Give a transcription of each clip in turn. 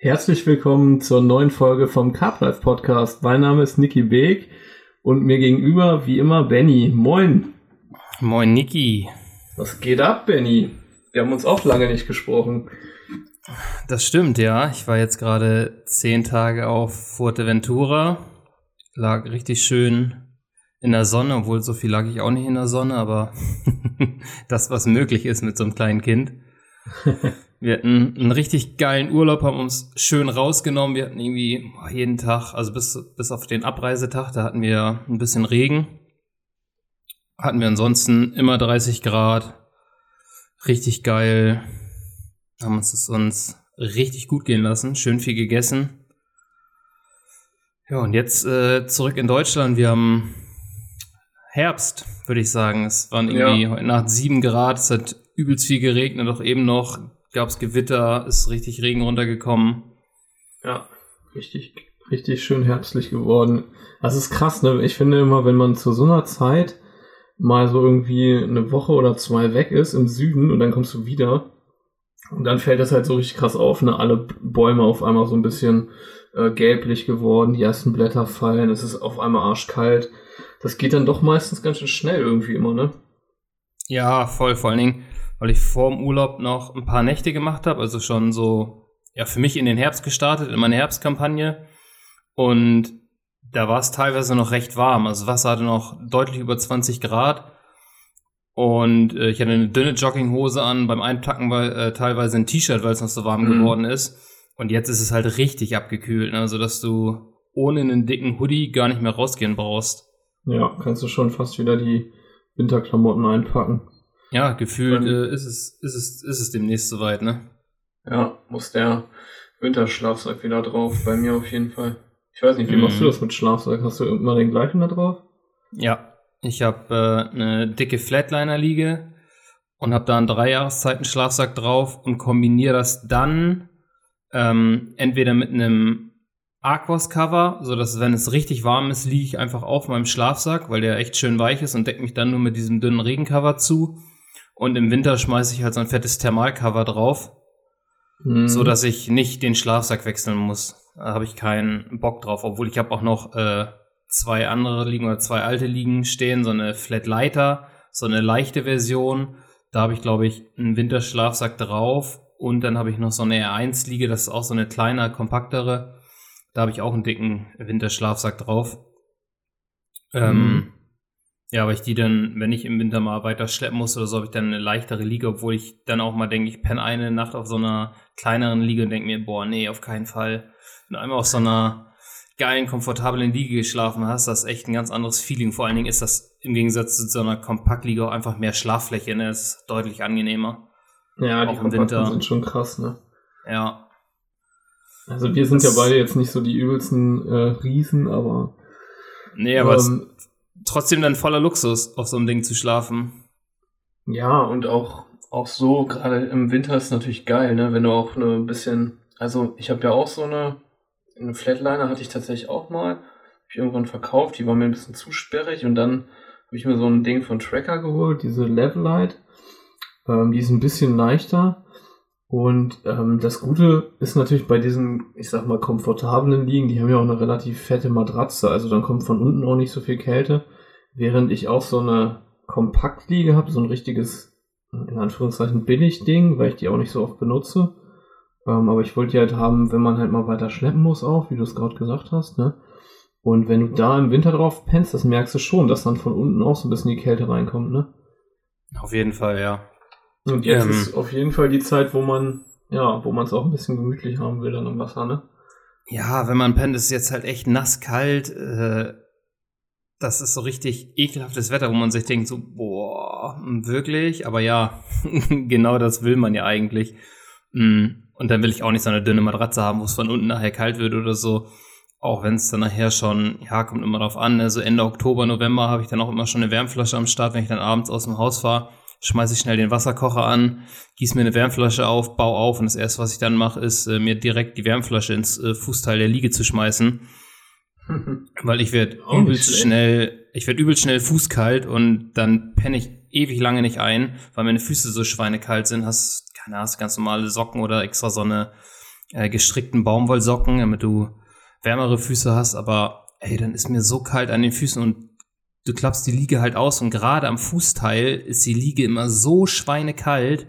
Herzlich willkommen zur neuen Folge vom Carplife Podcast. Mein Name ist Niki Beek und mir gegenüber wie immer Benny. Moin. Moin Niki. Was geht ab, Benny? Wir haben uns auch lange nicht gesprochen. Das stimmt, ja. Ich war jetzt gerade zehn Tage auf Fuerteventura. Lag richtig schön in der Sonne, obwohl so viel lag ich auch nicht in der Sonne, aber das, was möglich ist mit so einem kleinen Kind. Wir hatten einen richtig geilen Urlaub, haben uns schön rausgenommen. Wir hatten irgendwie jeden Tag, also bis, bis auf den Abreisetag, da hatten wir ein bisschen Regen. Hatten wir ansonsten immer 30 Grad. Richtig geil. Haben uns das uns richtig gut gehen lassen. Schön viel gegessen. Ja, und jetzt äh, zurück in Deutschland. Wir haben Herbst, würde ich sagen. Es waren irgendwie ja. heute Nacht 7 Grad. Es hat übelst viel geregnet, auch eben noch gab es Gewitter, ist richtig Regen runtergekommen. Ja, richtig, richtig schön herbstlich geworden. Das ist krass, ne? Ich finde immer, wenn man zu so einer Zeit mal so irgendwie eine Woche oder zwei weg ist im Süden und dann kommst du wieder und dann fällt das halt so richtig krass auf, ne? Alle Bäume auf einmal so ein bisschen äh, gelblich geworden, die ersten Blätter fallen, es ist auf einmal arschkalt. Das geht dann doch meistens ganz schön schnell irgendwie immer, ne? Ja, voll, vor allen Dingen weil ich vor dem Urlaub noch ein paar Nächte gemacht habe, also schon so, ja, für mich in den Herbst gestartet, in meine Herbstkampagne. Und da war es teilweise noch recht warm. Also das Wasser hatte noch deutlich über 20 Grad. Und äh, ich hatte eine dünne Jogginghose an, beim Einpacken war äh, teilweise ein T-Shirt, weil es noch so warm mhm. geworden ist. Und jetzt ist es halt richtig abgekühlt, ne? also dass du ohne einen dicken Hoodie gar nicht mehr rausgehen brauchst. Ja, kannst du schon fast wieder die Winterklamotten einpacken. Ja, gefühlt äh, ist, es, ist, es, ist es demnächst soweit, ne? Ja, muss der Winterschlafsack wieder drauf, bei mir auf jeden Fall. Ich weiß nicht, wie mm. machst du mhm. das mit Schlafsack? Hast du immer den gleichen da drauf? Ja, ich habe äh, eine dicke Flatliner-Liege und habe da einen drei Jahreszeiten Schlafsack drauf und kombiniere das dann ähm, entweder mit einem Aquas-Cover, sodass, wenn es richtig warm ist, liege ich einfach auf meinem Schlafsack, weil der echt schön weich ist und deckt mich dann nur mit diesem dünnen Regencover zu. Und im Winter schmeiße ich halt so ein fettes Thermalcover drauf, mhm. so dass ich nicht den Schlafsack wechseln muss. Da habe ich keinen Bock drauf, obwohl ich habe auch noch äh, zwei andere liegen oder zwei alte liegen stehen, so eine Flat Lighter, so eine leichte Version. Da habe ich, glaube ich, einen Winterschlafsack drauf und dann habe ich noch so eine R1-Liege, das ist auch so eine kleine, kompaktere. Da habe ich auch einen dicken Winterschlafsack drauf. Ähm, mhm. Ja, aber ich die dann, wenn ich im Winter mal weiter schleppen muss oder so, habe ich dann eine leichtere Liege, obwohl ich dann auch mal denke, ich penne eine Nacht auf so einer kleineren Liege und denke mir, boah, nee, auf keinen Fall. Wenn du einmal auf so einer geilen, komfortablen Liege geschlafen hast, das ist echt ein ganz anderes Feeling. Vor allen Dingen ist das im Gegensatz zu so einer Kompaktliege auch einfach mehr Schlaffläche, ne? Das ist deutlich angenehmer. Ja, die auch im Winter. sind schon krass, ne? Ja. Also wir sind das ja beide jetzt nicht so die übelsten äh, Riesen, aber. Nee, aber ähm, trotzdem dann voller Luxus, auf so einem Ding zu schlafen. Ja, und auch, auch so, gerade im Winter ist natürlich geil, ne? Wenn du auch ein bisschen, also ich habe ja auch so eine, eine Flatliner hatte ich tatsächlich auch mal, habe ich irgendwann verkauft, die war mir ein bisschen zu sperrig und dann habe ich mir so ein Ding von Tracker geholt, diese Levelite. Ähm, die ist ein bisschen leichter. Und ähm, das Gute ist natürlich bei diesen, ich sag mal, komfortablen Liegen, die haben ja auch eine relativ fette Matratze, also dann kommt von unten auch nicht so viel Kälte. Während ich auch so eine Kompaktliege habe, so ein richtiges, in Anführungszeichen, Billigding, weil ich die auch nicht so oft benutze. Ähm, aber ich wollte die halt haben, wenn man halt mal weiter schleppen muss auch, wie du es gerade gesagt hast, ne? Und wenn du da im Winter drauf pennst, das merkst du schon, dass dann von unten auch so ein bisschen die Kälte reinkommt, ne? Auf jeden Fall, ja. Und jetzt ähm, ist auf jeden Fall die Zeit, wo man, ja, wo man es auch ein bisschen gemütlich haben will dann im Wasser, ne? Ja, wenn man pennt, ist es jetzt halt echt nass kalt. Äh, das ist so richtig ekelhaftes Wetter, wo man sich denkt, so, boah, wirklich? Aber ja, genau das will man ja eigentlich. Mm, und dann will ich auch nicht so eine dünne Matratze haben, wo es von unten nachher kalt wird oder so. Auch wenn es dann nachher schon, ja, kommt immer drauf an. Also Ende Oktober, November habe ich dann auch immer schon eine Wärmflasche am Start, wenn ich dann abends aus dem Haus fahre. Schmeiße ich schnell den Wasserkocher an, gieße mir eine Wärmflasche auf, baue auf und das erste, was ich dann mache, ist, äh, mir direkt die Wärmflasche ins äh, Fußteil der Liege zu schmeißen weil ich werde übelst schnell, ich werde übelst schnell fußkalt und dann penne ich ewig lange nicht ein, weil meine Füße so schweinekalt sind. Hast, keine Ahnung, ganz normale Socken oder extra so eine äh, gestrickten Baumwollsocken, damit du wärmere Füße hast, aber ey, dann ist mir so kalt an den Füßen und du klappst die Liege halt aus und gerade am Fußteil ist die Liege immer so schweinekalt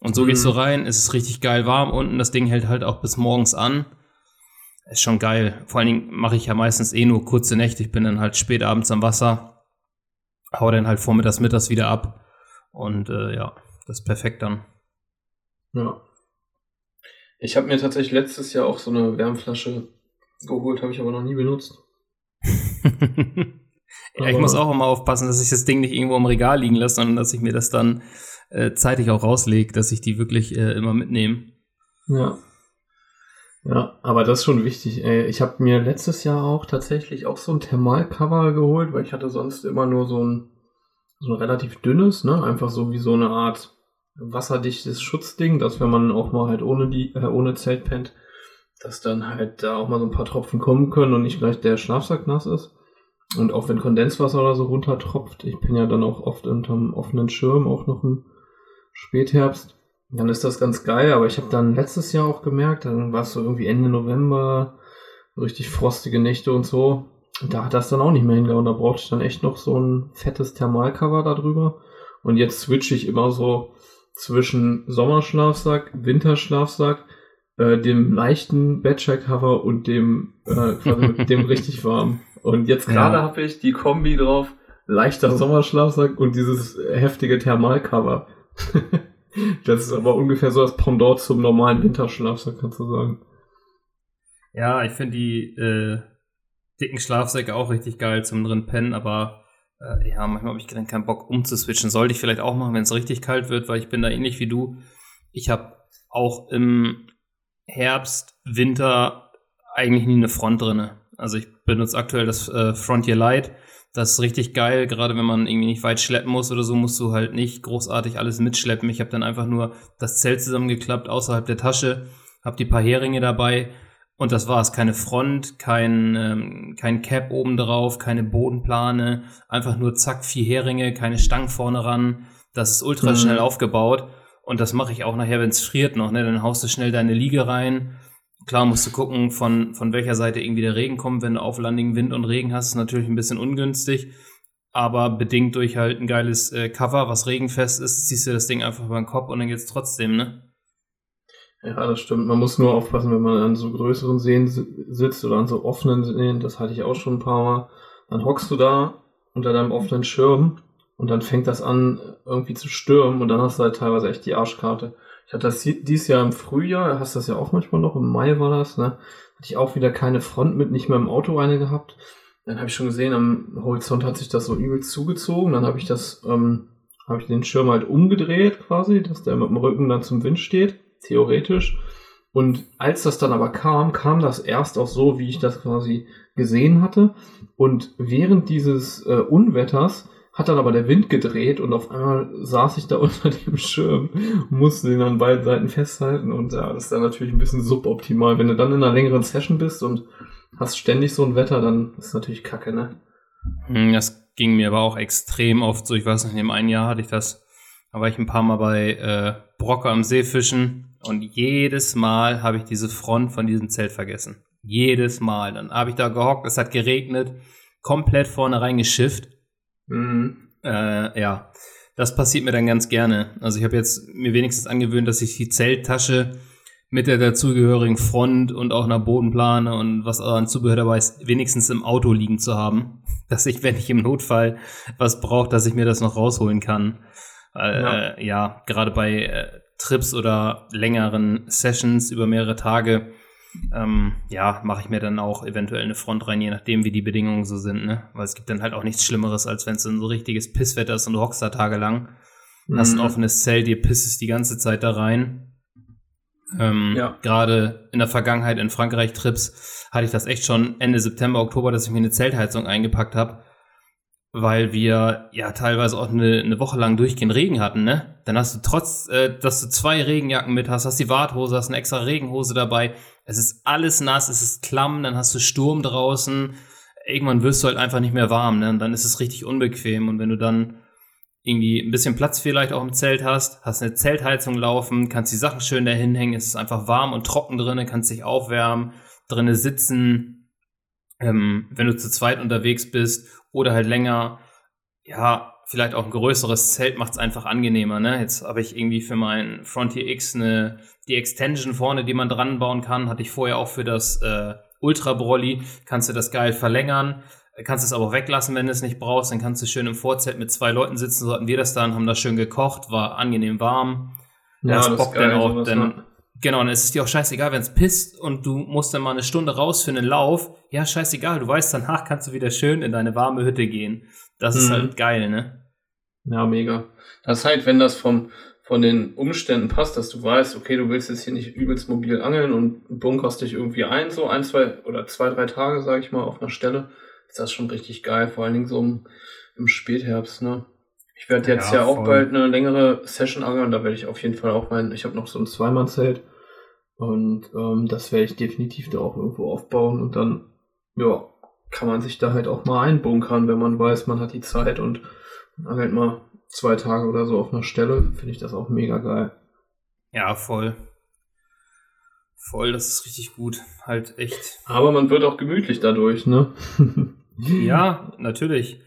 und so mhm. gehst du rein, ist es richtig geil warm unten, das Ding hält halt auch bis morgens an. Ist schon geil. Vor allen Dingen mache ich ja meistens eh nur kurze Nächte. Ich bin dann halt spät abends am Wasser, hau dann halt vormittags, mittags wieder ab und äh, ja, das ist perfekt dann. Ja. Ich habe mir tatsächlich letztes Jahr auch so eine Wärmflasche geholt, habe ich aber noch nie benutzt. ja, ich muss auch immer aufpassen, dass ich das Ding nicht irgendwo im Regal liegen lasse, sondern dass ich mir das dann äh, zeitig auch rauslege, dass ich die wirklich äh, immer mitnehme. Ja. Ja, aber das ist schon wichtig. Ey. Ich habe mir letztes Jahr auch tatsächlich auch so ein Thermalcover geholt, weil ich hatte sonst immer nur so ein, so ein relativ dünnes, ne? Einfach so wie so eine Art wasserdichtes Schutzding, dass wenn man auch mal halt ohne die, äh, ohne Zelt pennt, dass dann halt da auch mal so ein paar Tropfen kommen können und nicht gleich der Schlafsack nass ist. Und auch wenn Kondenswasser oder so runtertropft, ich bin ja dann auch oft unterm offenen Schirm, auch noch im Spätherbst, dann ist das ganz geil. Aber ich habe dann letztes Jahr auch gemerkt, dann war es so irgendwie Ende November, richtig frostige Nächte und so. Und da hat das dann auch nicht mehr hingehauen. Da brauchte ich dann echt noch so ein fettes Thermalcover darüber. Und jetzt switche ich immer so zwischen Sommerschlafsack, Winterschlafsack, äh, dem leichten Bettshare-Cover und dem, äh, quasi dem richtig warm. Und jetzt gerade ja. habe ich die Kombi drauf, leichter Sommerschlafsack und dieses heftige Thermalcover. das ist aber ungefähr so das Pendant zum normalen Winterschlafsack, kannst du sagen. Ja, ich finde die äh, dicken Schlafsäcke auch richtig geil zum drin pennen, aber äh, ja, manchmal habe ich dann keinen Bock umzuswitchen. Sollte ich vielleicht auch machen, wenn es richtig kalt wird, weil ich bin da ähnlich wie du. Ich habe auch im Herbst, Winter eigentlich nie eine Front drinne. Also ich benutze aktuell das äh, Frontier Light. Das ist richtig geil, gerade wenn man irgendwie nicht weit schleppen muss oder so, musst du halt nicht großartig alles mitschleppen. Ich habe dann einfach nur das Zelt zusammengeklappt außerhalb der Tasche, habe die paar Heringe dabei und das war's. Keine Front, kein, ähm, kein Cap oben drauf, keine Bodenplane, einfach nur zack, vier Heringe, keine Stangen vorne ran. Das ist ultra mhm. schnell aufgebaut. Und das mache ich auch nachher, wenn es friert noch. Ne? Dann haust du schnell deine Liege rein. Klar musst du gucken, von, von welcher Seite irgendwie der Regen kommt. Wenn du auflandigen Wind und Regen hast, ist natürlich ein bisschen ungünstig. Aber bedingt durch halt ein geiles äh, Cover, was regenfest ist, ziehst du das Ding einfach über den Kopf und dann geht's trotzdem, ne? Ja, das stimmt. Man muss nur aufpassen, wenn man an so größeren Seen sitzt oder an so offenen Seen, das hatte ich auch schon ein paar Mal. Dann hockst du da unter deinem offenen Schirm und dann fängt das an, irgendwie zu stürmen und dann hast du halt teilweise echt die Arschkarte. Ich hatte das dieses Jahr im Frühjahr, hast das ja auch manchmal noch, im Mai war das, ne? Hatte ich auch wieder keine Front mit, nicht mehr im Auto reine gehabt. Dann habe ich schon gesehen, am Horizont hat sich das so übel zugezogen. Dann habe ich das, ähm, habe ich den Schirm halt umgedreht quasi, dass der mit dem Rücken dann zum Wind steht theoretisch. Und als das dann aber kam, kam das erst auch so, wie ich das quasi gesehen hatte. Und während dieses äh, Unwetters hat dann aber der Wind gedreht und auf einmal saß ich da unter dem Schirm, musste den an beiden Seiten festhalten und ja, das ist dann natürlich ein bisschen suboptimal. Wenn du dann in einer längeren Session bist und hast ständig so ein Wetter, dann ist natürlich kacke, ne? Hm, das ging mir aber auch extrem oft so. Ich weiß nicht, in dem einen Jahr hatte ich das, da war ich ein paar Mal bei äh, Brocke am See fischen und jedes Mal habe ich diese Front von diesem Zelt vergessen. Jedes Mal. Dann habe ich da gehockt, es hat geregnet, komplett vorne reingeschifft. Mhm. Äh, ja, das passiert mir dann ganz gerne. Also ich habe jetzt mir wenigstens angewöhnt, dass ich die Zelttasche mit der dazugehörigen Front und auch einer Bodenplane und was an Zubehör dabei ist, wenigstens im Auto liegen zu haben. Dass ich, wenn ich im Notfall was brauche, dass ich mir das noch rausholen kann. Äh, ja. ja, gerade bei äh, Trips oder längeren Sessions über mehrere Tage, ähm, ja, mache ich mir dann auch eventuell eine Front rein, je nachdem, wie die Bedingungen so sind, ne? Weil es gibt dann halt auch nichts Schlimmeres, als wenn es so ein richtiges Pisswetter ist und du hockst da tagelang, mhm. hast ein offenes Zelt, dir pissest die ganze Zeit da rein. Ähm, ja. Gerade in der Vergangenheit in Frankreich-Trips hatte ich das echt schon Ende September, Oktober, dass ich mir eine Zeltheizung eingepackt habe weil wir ja teilweise auch eine, eine Woche lang durchgehend Regen hatten, ne? Dann hast du trotz, äh, dass du zwei Regenjacken mit hast, hast die Warthose, hast eine extra Regenhose dabei. Es ist alles nass, es ist klamm, dann hast du Sturm draußen. Irgendwann wirst du halt einfach nicht mehr warm, ne? Und dann ist es richtig unbequem. Und wenn du dann irgendwie ein bisschen Platz vielleicht auch im Zelt hast, hast eine Zeltheizung laufen, kannst die Sachen schön dahin hängen, es ist einfach warm und trocken drinnen, kannst dich aufwärmen, drinnen sitzen, ähm, wenn du zu zweit unterwegs bist oder halt länger, ja, vielleicht auch ein größeres Zelt macht es einfach angenehmer. Ne? Jetzt habe ich irgendwie für mein Frontier X eine, die Extension vorne, die man dran bauen kann, hatte ich vorher auch für das äh, Ultra Brolly, kannst du das geil verlängern kannst es aber weglassen, wenn du es nicht brauchst. Dann kannst du schön im Vorzelt mit zwei Leuten sitzen. So hatten wir das dann, haben das schön gekocht, war angenehm warm. Ja, das, das bockt dann auch. Dann, ne? Genau, dann ist es dir auch scheißegal, wenn es pisst und du musst dann mal eine Stunde raus für einen Lauf. Ja, scheißegal, du weißt, danach kannst du wieder schön in deine warme Hütte gehen. Das ist mhm. halt geil, ne? Ja, mega. Das ist halt, wenn das vom, von den Umständen passt, dass du weißt, okay, du willst jetzt hier nicht übelst mobil angeln und bunkerst dich irgendwie ein, so ein, zwei oder zwei, drei Tage, sag ich mal, auf einer Stelle ist das schon richtig geil, vor allen Dingen so im, im Spätherbst, ne? Ich werde jetzt ja, ja auch bald eine längere Session angeln, da werde ich auf jeden Fall auch mein, ich habe noch so ein Zweimann-Zelt und ähm, das werde ich definitiv da auch irgendwo aufbauen und dann, ja, kann man sich da halt auch mal einbunkern, wenn man weiß, man hat die Zeit und angelt mal zwei Tage oder so auf einer Stelle, finde ich das auch mega geil. Ja, voll. Voll, das ist richtig gut. Halt echt. Aber man wird auch gemütlich dadurch, ne? ja, natürlich.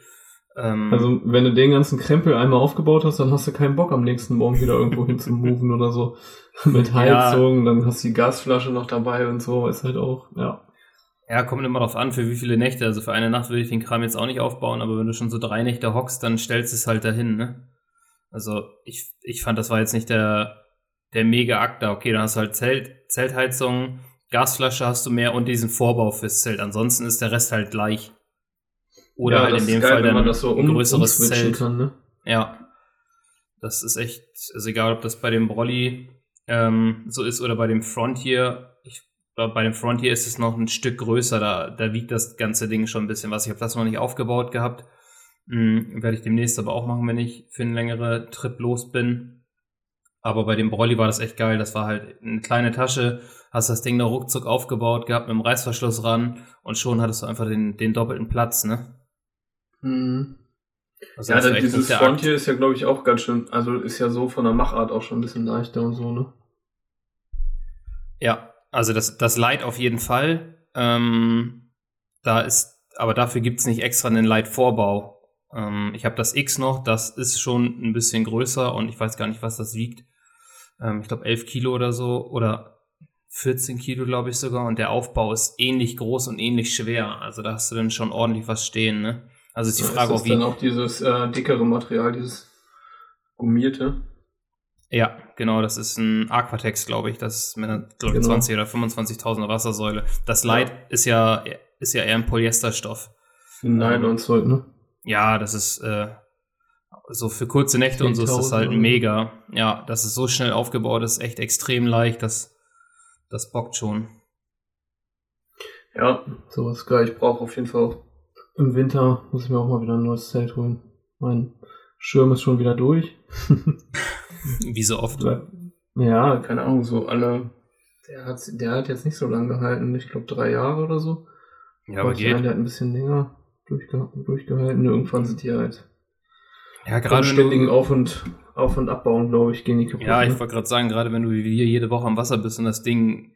Ähm, also, wenn du den ganzen Krempel einmal aufgebaut hast, dann hast du keinen Bock am nächsten Morgen wieder irgendwo hin zu moven oder so. Mit Heizung, ja. dann hast du die Gasflasche noch dabei und so, ist halt auch, ja. Ja, kommt immer darauf an, für wie viele Nächte. Also für eine Nacht würde ich den Kram jetzt auch nicht aufbauen, aber wenn du schon so drei Nächte hockst, dann stellst du es halt dahin, ne? Also ich, ich fand, das war jetzt nicht der, der Mega-Akt da. Okay, dann hast du halt Zelt, Zeltheizung, Gasflasche hast du mehr und diesen Vorbau fürs Zelt. Ansonsten ist der Rest halt gleich. Oder ja, halt in dem geil, Fall dann so um, ein größeres Zelt. Kann, ne? Ja. Das ist echt, also egal, ob das bei dem Brolly ähm, so ist oder bei dem Frontier. Ich glaube, bei dem Frontier ist es noch ein Stück größer. Da, da wiegt das ganze Ding schon ein bisschen was. Ich habe das noch nicht aufgebaut gehabt. Hm, werde ich demnächst aber auch machen, wenn ich für einen längeren Trip los bin. Aber bei dem Brolly war das echt geil. Das war halt eine kleine Tasche, hast das Ding da ruckzuck aufgebaut gehabt mit dem Reißverschluss ran und schon hattest du einfach den, den doppelten Platz, ne? Mhm. Also ja, dann dieses Frontier ist ja, glaube ich, auch ganz schön, also ist ja so von der Machart auch schon ein bisschen leichter und so, ne? Ja, also das, das Light auf jeden Fall. Ähm, da ist, aber dafür gibt es nicht extra einen Light-Vorbau. Ähm, ich habe das X noch, das ist schon ein bisschen größer und ich weiß gar nicht, was das wiegt ähm, ich glaube 11 Kilo oder so oder 14 Kilo, glaube ich sogar. Und der Aufbau ist ähnlich groß und ähnlich schwer. Also da hast du dann schon ordentlich was stehen, ne? Also ist die Frage, ja, ist auch wie. dann auch dieses äh, dickere Material, dieses gummierte. Ja, genau, das ist ein Aquatex, glaube ich. Das ist mit einer, glaube genau. 20 oder 25.000er Wassersäule. Das Light ja. ist ja ist ja eher ein Polyesterstoff. Nylon-Zeug, ne? Ja, das ist äh, so für kurze Nächte und so ist das halt mega. Ja, das ist so schnell aufgebaut, das ist echt extrem leicht, das, das bockt schon. Ja, sowas geil. Ich brauche auf jeden Fall auch im Winter, muss ich mir auch mal wieder ein neues Zelt holen. Mein Schirm ist schon wieder durch. Wie so oft. Ja, keine Ahnung, so alle. Der hat, der hat jetzt nicht so lange gehalten, ich glaube drei Jahre oder so. Ja, aber geht. Der hat ein bisschen länger durchge durchgehalten. Irgendwann sind die halt ja, gerade ständigen Auf- und, Auf- und Abbauen, glaube ich, gehen die kaputt. Ja, ich ne? wollte gerade sagen, gerade wenn du wie wir jede Woche am Wasser bist und das Ding,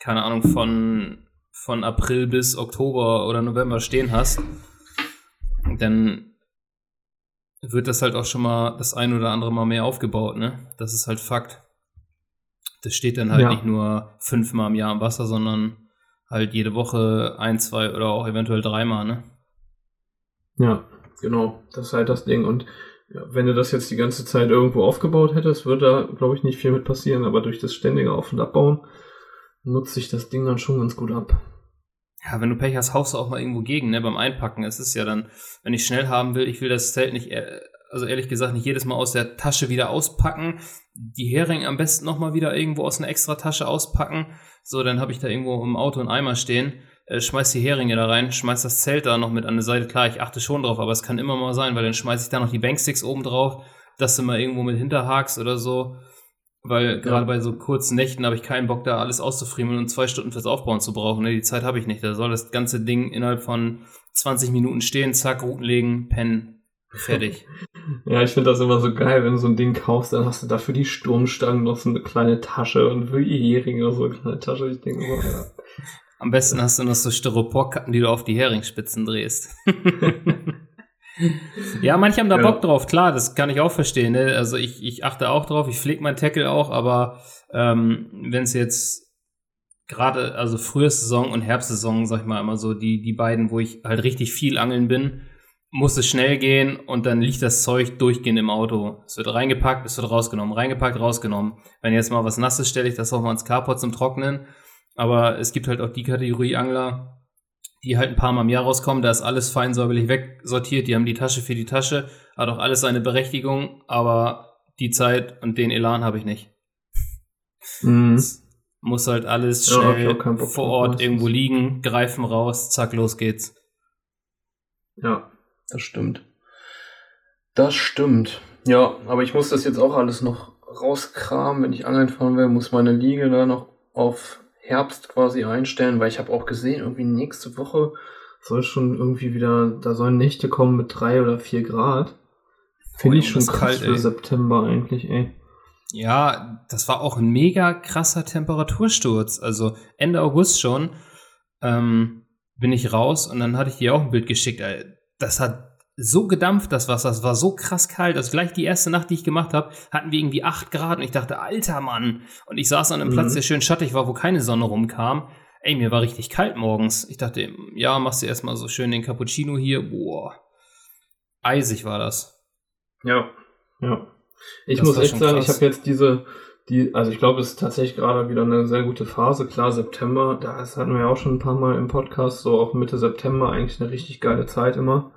keine Ahnung, von, von April bis Oktober oder November stehen hast, dann wird das halt auch schon mal das ein oder andere Mal mehr aufgebaut, ne? Das ist halt Fakt. Das steht dann halt ja. nicht nur fünfmal im Jahr am Wasser, sondern halt jede Woche ein, zwei oder auch eventuell dreimal, ne? Ja. Genau, das ist halt das Ding. Und ja, wenn du das jetzt die ganze Zeit irgendwo aufgebaut hättest, würde da, glaube ich, nicht viel mit passieren. Aber durch das ständige Auf- und Abbauen nutzt sich das Ding dann schon ganz gut ab. Ja, wenn du Pech hast, haust du auch mal irgendwo gegen, ne, beim Einpacken. Es ist ja dann, wenn ich schnell haben will, ich will das Zelt nicht, äh, also ehrlich gesagt, nicht jedes Mal aus der Tasche wieder auspacken. Die Heringe am besten nochmal wieder irgendwo aus einer extra Tasche auspacken. So, dann habe ich da irgendwo im Auto einen Eimer stehen äh, schmeiß die Heringe da rein, schmeiß das Zelt da noch mit an der Seite. Klar, ich achte schon drauf, aber es kann immer mal sein, weil dann schmeiß ich da noch die Banksticks oben drauf, dass du mal irgendwo mit hinterhakst oder so. Weil gerade ja. bei so kurzen Nächten habe ich keinen Bock, da alles auszufriemeln und zwei Stunden fürs Aufbauen zu brauchen. Ne? Die Zeit habe ich nicht. Da soll das ganze Ding innerhalb von 20 Minuten stehen, zack, Routen legen, pennen, fertig. Ja, ich finde das immer so geil, wenn du so ein Ding kaufst, dann hast du dafür die Sturmstangen noch so eine kleine Tasche und für die Heringe so eine kleine Tasche. Ich denke immer, ja. Am besten hast du noch so Styroporkappen, die du auf die Heringsspitzen drehst. ja, manche haben da. Bock drauf, klar, das kann ich auch verstehen. Ne? Also ich, ich achte auch drauf, ich pflege meinen Tackle auch, aber ähm, wenn es jetzt gerade, also Frühsaison und Herbstsaison, sag ich mal immer so, die, die beiden, wo ich halt richtig viel angeln bin, muss es schnell gehen und dann liegt das Zeug durchgehend im Auto. Es wird reingepackt, es wird rausgenommen, reingepackt, rausgenommen. Wenn jetzt mal was Nasses stelle ich das auch mal ins Carport zum Trocknen. Aber es gibt halt auch die Kategorie Angler, die halt ein paar Mal im Jahr rauskommen. Da ist alles fein säuberlich wegsortiert. Die haben die Tasche für die Tasche. Hat auch alles seine Berechtigung. Aber die Zeit und den Elan habe ich nicht. Mhm. Muss halt alles schnell ja, vor Ort irgendwo liegen, greifen raus, zack, los geht's. Ja, das stimmt. Das stimmt. Ja, aber ich muss das jetzt auch alles noch rauskramen. Wenn ich angeln fahren will, muss meine Liege da noch auf Herbst quasi einstellen, weil ich habe auch gesehen, irgendwie nächste Woche soll schon irgendwie wieder, da sollen Nächte kommen mit drei oder vier Grad. Finde ich schon krass kalt, für ey. September eigentlich, ey. Ja, das war auch ein mega krasser Temperatursturz. Also Ende August schon ähm, bin ich raus und dann hatte ich dir auch ein Bild geschickt. Ey. Das hat so gedampft, das Wasser. Es war so krass kalt. Also gleich die erste Nacht, die ich gemacht habe, hatten wir irgendwie 8 Grad und ich dachte, alter Mann. Und ich saß an einem mhm. Platz, der schön schattig war, wo keine Sonne rumkam. Ey, mir war richtig kalt morgens. Ich dachte, ja, machst du erstmal so schön den Cappuccino hier. Boah. Eisig war das. Ja, ja. Ich das muss echt sagen, krass. ich habe jetzt diese, die, also ich glaube, es ist tatsächlich gerade wieder eine sehr gute Phase. Klar, September, das hatten wir auch schon ein paar Mal im Podcast, so auch Mitte September eigentlich eine richtig geile Zeit immer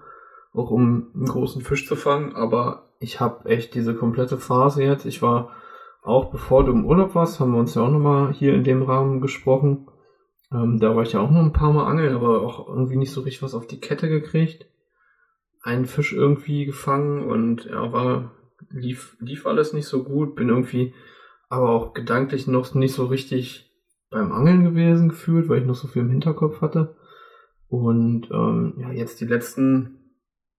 auch um einen großen Fisch zu fangen, aber ich habe echt diese komplette Phase jetzt. Ich war auch bevor du im Urlaub warst, haben wir uns ja auch nochmal hier in dem Rahmen gesprochen. Ähm, da war ich ja auch noch ein paar Mal angeln, aber auch irgendwie nicht so richtig was auf die Kette gekriegt. Einen Fisch irgendwie gefangen und ja, war, lief, lief alles nicht so gut, bin irgendwie aber auch gedanklich noch nicht so richtig beim Angeln gewesen gefühlt, weil ich noch so viel im Hinterkopf hatte. Und ähm, ja, jetzt die letzten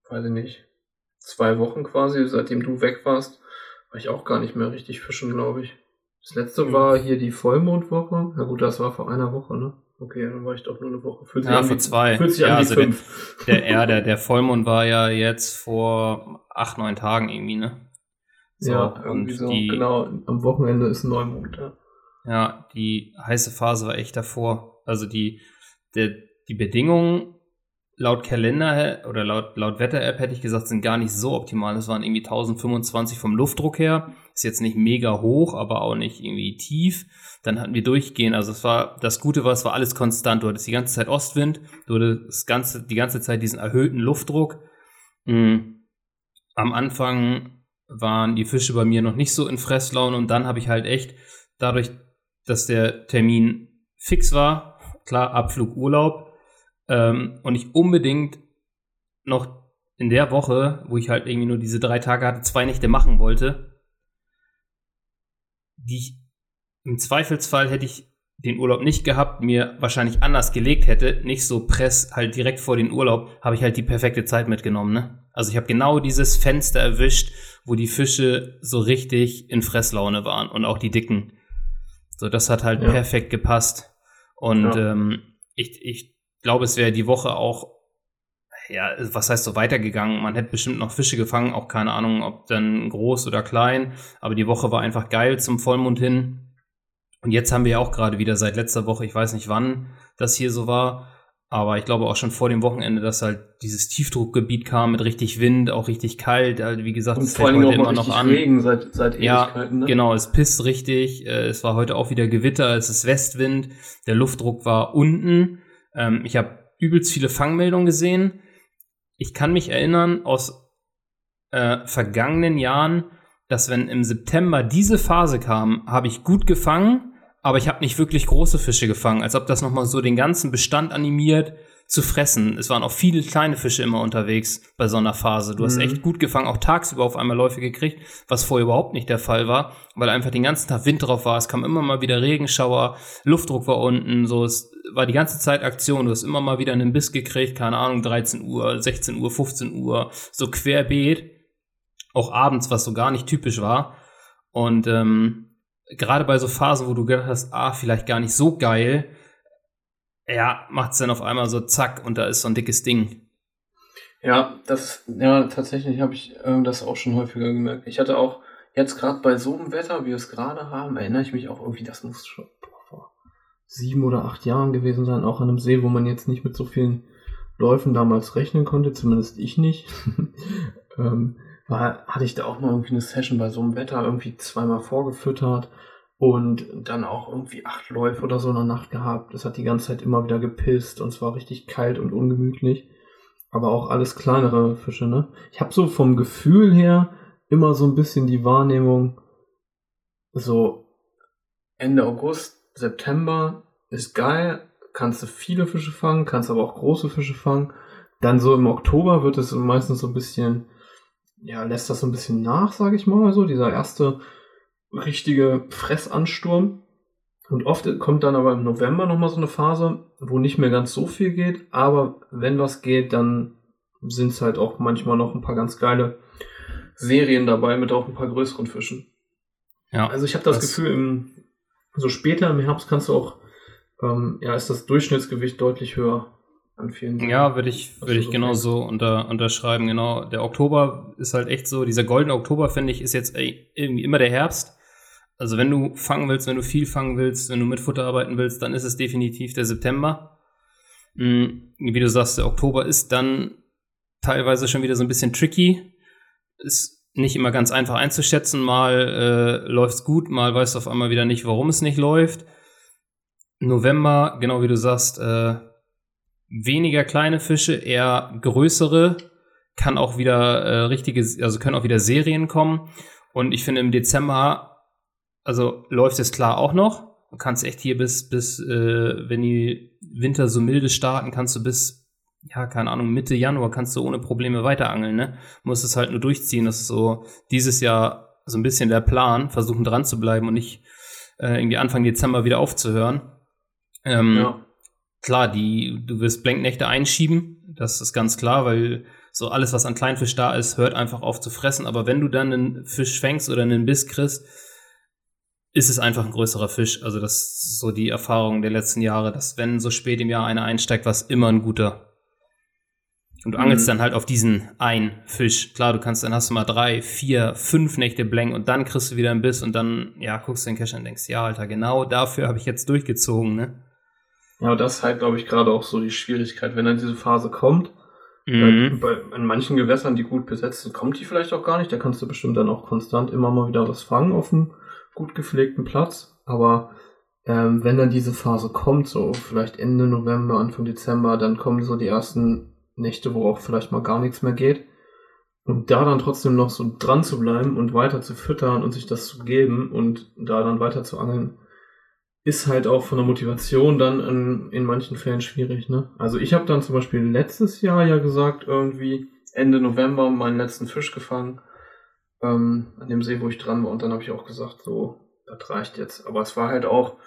weiß ich nicht, zwei Wochen quasi, seitdem du weg warst, war ich auch gar nicht mehr richtig fischen, glaube ich. Das letzte mhm. war hier die Vollmondwoche. Na gut, das war vor einer Woche, ne? Okay, dann war ich doch nur eine Woche. Fühlt sich ja, vor zwei. Fühlt sich ja, an also fünf. Der, der, der, der Vollmond war ja jetzt vor acht, neun Tagen irgendwie, ne? So, ja, und so, die, genau, am Wochenende ist Neumond, ja. Ja, die heiße Phase war echt davor. Also die, der, die Bedingungen laut Kalender oder laut, laut Wetter-App hätte ich gesagt, sind gar nicht so optimal. Es waren irgendwie 1025 vom Luftdruck her. Ist jetzt nicht mega hoch, aber auch nicht irgendwie tief. Dann hatten wir durchgehen. Also es war, das Gute war, es war alles konstant. Du hattest die ganze Zeit Ostwind. Du hattest ganze, die ganze Zeit diesen erhöhten Luftdruck. Mhm. Am Anfang waren die Fische bei mir noch nicht so in Fresslaune und dann habe ich halt echt dadurch, dass der Termin fix war, klar, Abflug, Urlaub, ähm, und ich unbedingt noch in der Woche, wo ich halt irgendwie nur diese drei Tage hatte, zwei Nächte machen wollte, die ich im Zweifelsfall hätte ich den Urlaub nicht gehabt, mir wahrscheinlich anders gelegt hätte, nicht so press halt direkt vor den Urlaub, habe ich halt die perfekte Zeit mitgenommen, ne? Also ich habe genau dieses Fenster erwischt, wo die Fische so richtig in Fresslaune waren und auch die dicken. So, das hat halt ja. perfekt gepasst. Und ja. ähm, ich, ich glaube, es wäre die Woche auch, ja, was heißt so weitergegangen. Man hätte bestimmt noch Fische gefangen, auch keine Ahnung, ob dann groß oder klein. Aber die Woche war einfach geil zum Vollmond hin. Und jetzt haben wir ja auch gerade wieder seit letzter Woche, ich weiß nicht wann das hier so war, aber ich glaube auch schon vor dem Wochenende, dass halt dieses Tiefdruckgebiet kam mit richtig Wind, auch richtig kalt. Also wie gesagt, es fällt heute immer noch an. Regen seit, seit ja, ne? genau, es pisst richtig. Äh, es war heute auch wieder Gewitter, es ist Westwind. Der Luftdruck war unten. Ähm, ich habe übelst viele Fangmeldungen gesehen. Ich kann mich erinnern aus äh, vergangenen Jahren, dass wenn im September diese Phase kam, habe ich gut gefangen, aber ich habe nicht wirklich große Fische gefangen, als ob das nochmal so den ganzen Bestand animiert zu fressen. Es waren auch viele kleine Fische immer unterwegs bei so einer Phase. Du mhm. hast echt gut gefangen, auch tagsüber auf einmal Läufe gekriegt, was vorher überhaupt nicht der Fall war, weil einfach den ganzen Tag Wind drauf war. Es kam immer mal wieder Regenschauer, Luftdruck war unten, so es war die ganze Zeit Aktion. Du hast immer mal wieder einen Biss gekriegt, keine Ahnung, 13 Uhr, 16 Uhr, 15 Uhr, so querbeet. auch abends, was so gar nicht typisch war. Und ähm, gerade bei so Phasen, wo du gedacht hast, ah, vielleicht gar nicht so geil, ja, macht es dann auf einmal so zack und da ist so ein dickes Ding. Ja, das, ja, tatsächlich habe ich äh, das auch schon häufiger gemerkt. Ich hatte auch jetzt gerade bei so einem Wetter, wie wir es gerade haben, erinnere ich mich auch irgendwie, das muss schon boah, sieben oder acht Jahren gewesen sein, auch an einem See, wo man jetzt nicht mit so vielen Läufen damals rechnen konnte, zumindest ich nicht. ähm, war, hatte ich da auch mal irgendwie eine Session bei so einem Wetter irgendwie zweimal vorgefüttert und dann auch irgendwie acht Läufe oder so in der Nacht gehabt. Es hat die ganze Zeit immer wieder gepisst und es war richtig kalt und ungemütlich. Aber auch alles kleinere Fische, ne? Ich habe so vom Gefühl her immer so ein bisschen die Wahrnehmung, so Ende August, September ist geil, kannst du viele Fische fangen, kannst aber auch große Fische fangen. Dann so im Oktober wird es meistens so ein bisschen ja, lässt das so ein bisschen nach, sage ich mal, so dieser erste richtige Fressansturm. Und oft kommt dann aber im November nochmal so eine Phase, wo nicht mehr ganz so viel geht, aber wenn was geht, dann sind es halt auch manchmal noch ein paar ganz geile Serien dabei mit auch ein paar größeren Fischen. Ja. Also ich habe das, das, Gefühl, im, so später im Herbst kannst du auch, ähm, ja, ist das Durchschnittsgewicht deutlich höher an vielen Ja, würde ich, würde ich genau so unter, unterschreiben. Genau. Der Oktober ist halt echt so, dieser goldene Oktober, finde ich, ist jetzt ey, irgendwie immer der Herbst. Also wenn du fangen willst, wenn du viel fangen willst, wenn du mit Futter arbeiten willst, dann ist es definitiv der September. Mhm, wie du sagst, der Oktober ist dann teilweise schon wieder so ein bisschen tricky. Ist nicht immer ganz einfach einzuschätzen. Mal äh, läuft es gut, mal weißt du auf einmal wieder nicht, warum es nicht läuft. November, genau wie du sagst, äh, weniger kleine Fische, eher größere, kann auch wieder äh, richtige, also können auch wieder Serien kommen. Und ich finde im Dezember, also läuft es klar auch noch. Du kannst echt hier bis, bis, äh, wenn die Winter so milde starten, kannst du bis, ja, keine Ahnung, Mitte Januar kannst du ohne Probleme weiterangeln, ne? Musst es halt nur durchziehen. Das ist so dieses Jahr so ein bisschen der Plan, versuchen dran zu bleiben und nicht äh, irgendwie Anfang Dezember wieder aufzuhören. Ähm, ja klar, die, du wirst Blanknächte einschieben, das ist ganz klar, weil so alles, was an Kleinfisch da ist, hört einfach auf zu fressen. Aber wenn du dann einen Fisch fängst oder einen Biss kriegst, ist es einfach ein größerer Fisch. Also das ist so die Erfahrung der letzten Jahre, dass wenn so spät im Jahr einer einsteigt, war es immer ein guter. Und du mhm. angelst dann halt auf diesen einen Fisch. Klar, du kannst, dann hast du mal drei, vier, fünf Nächte blank und dann kriegst du wieder einen Biss und dann, ja, guckst du den Cash und denkst, ja, Alter, genau dafür habe ich jetzt durchgezogen, ne? Ja, das ist halt, glaube ich, gerade auch so die Schwierigkeit, wenn dann diese Phase kommt. Mhm. Bei, in manchen Gewässern, die gut besetzt sind, kommt die vielleicht auch gar nicht. Da kannst du bestimmt dann auch konstant immer mal wieder was fangen auf einem gut gepflegten Platz. Aber ähm, wenn dann diese Phase kommt, so vielleicht Ende November, Anfang Dezember, dann kommen so die ersten Nächte, wo auch vielleicht mal gar nichts mehr geht. Und da dann trotzdem noch so dran zu bleiben und weiter zu füttern und sich das zu geben und da dann weiter zu angeln, ist halt auch von der Motivation dann in, in manchen Fällen schwierig. Ne? Also ich habe dann zum Beispiel letztes Jahr ja gesagt, irgendwie Ende November meinen letzten Fisch gefangen ähm, an dem See, wo ich dran war. Und dann habe ich auch gesagt, so, das reicht jetzt. Aber es war halt auch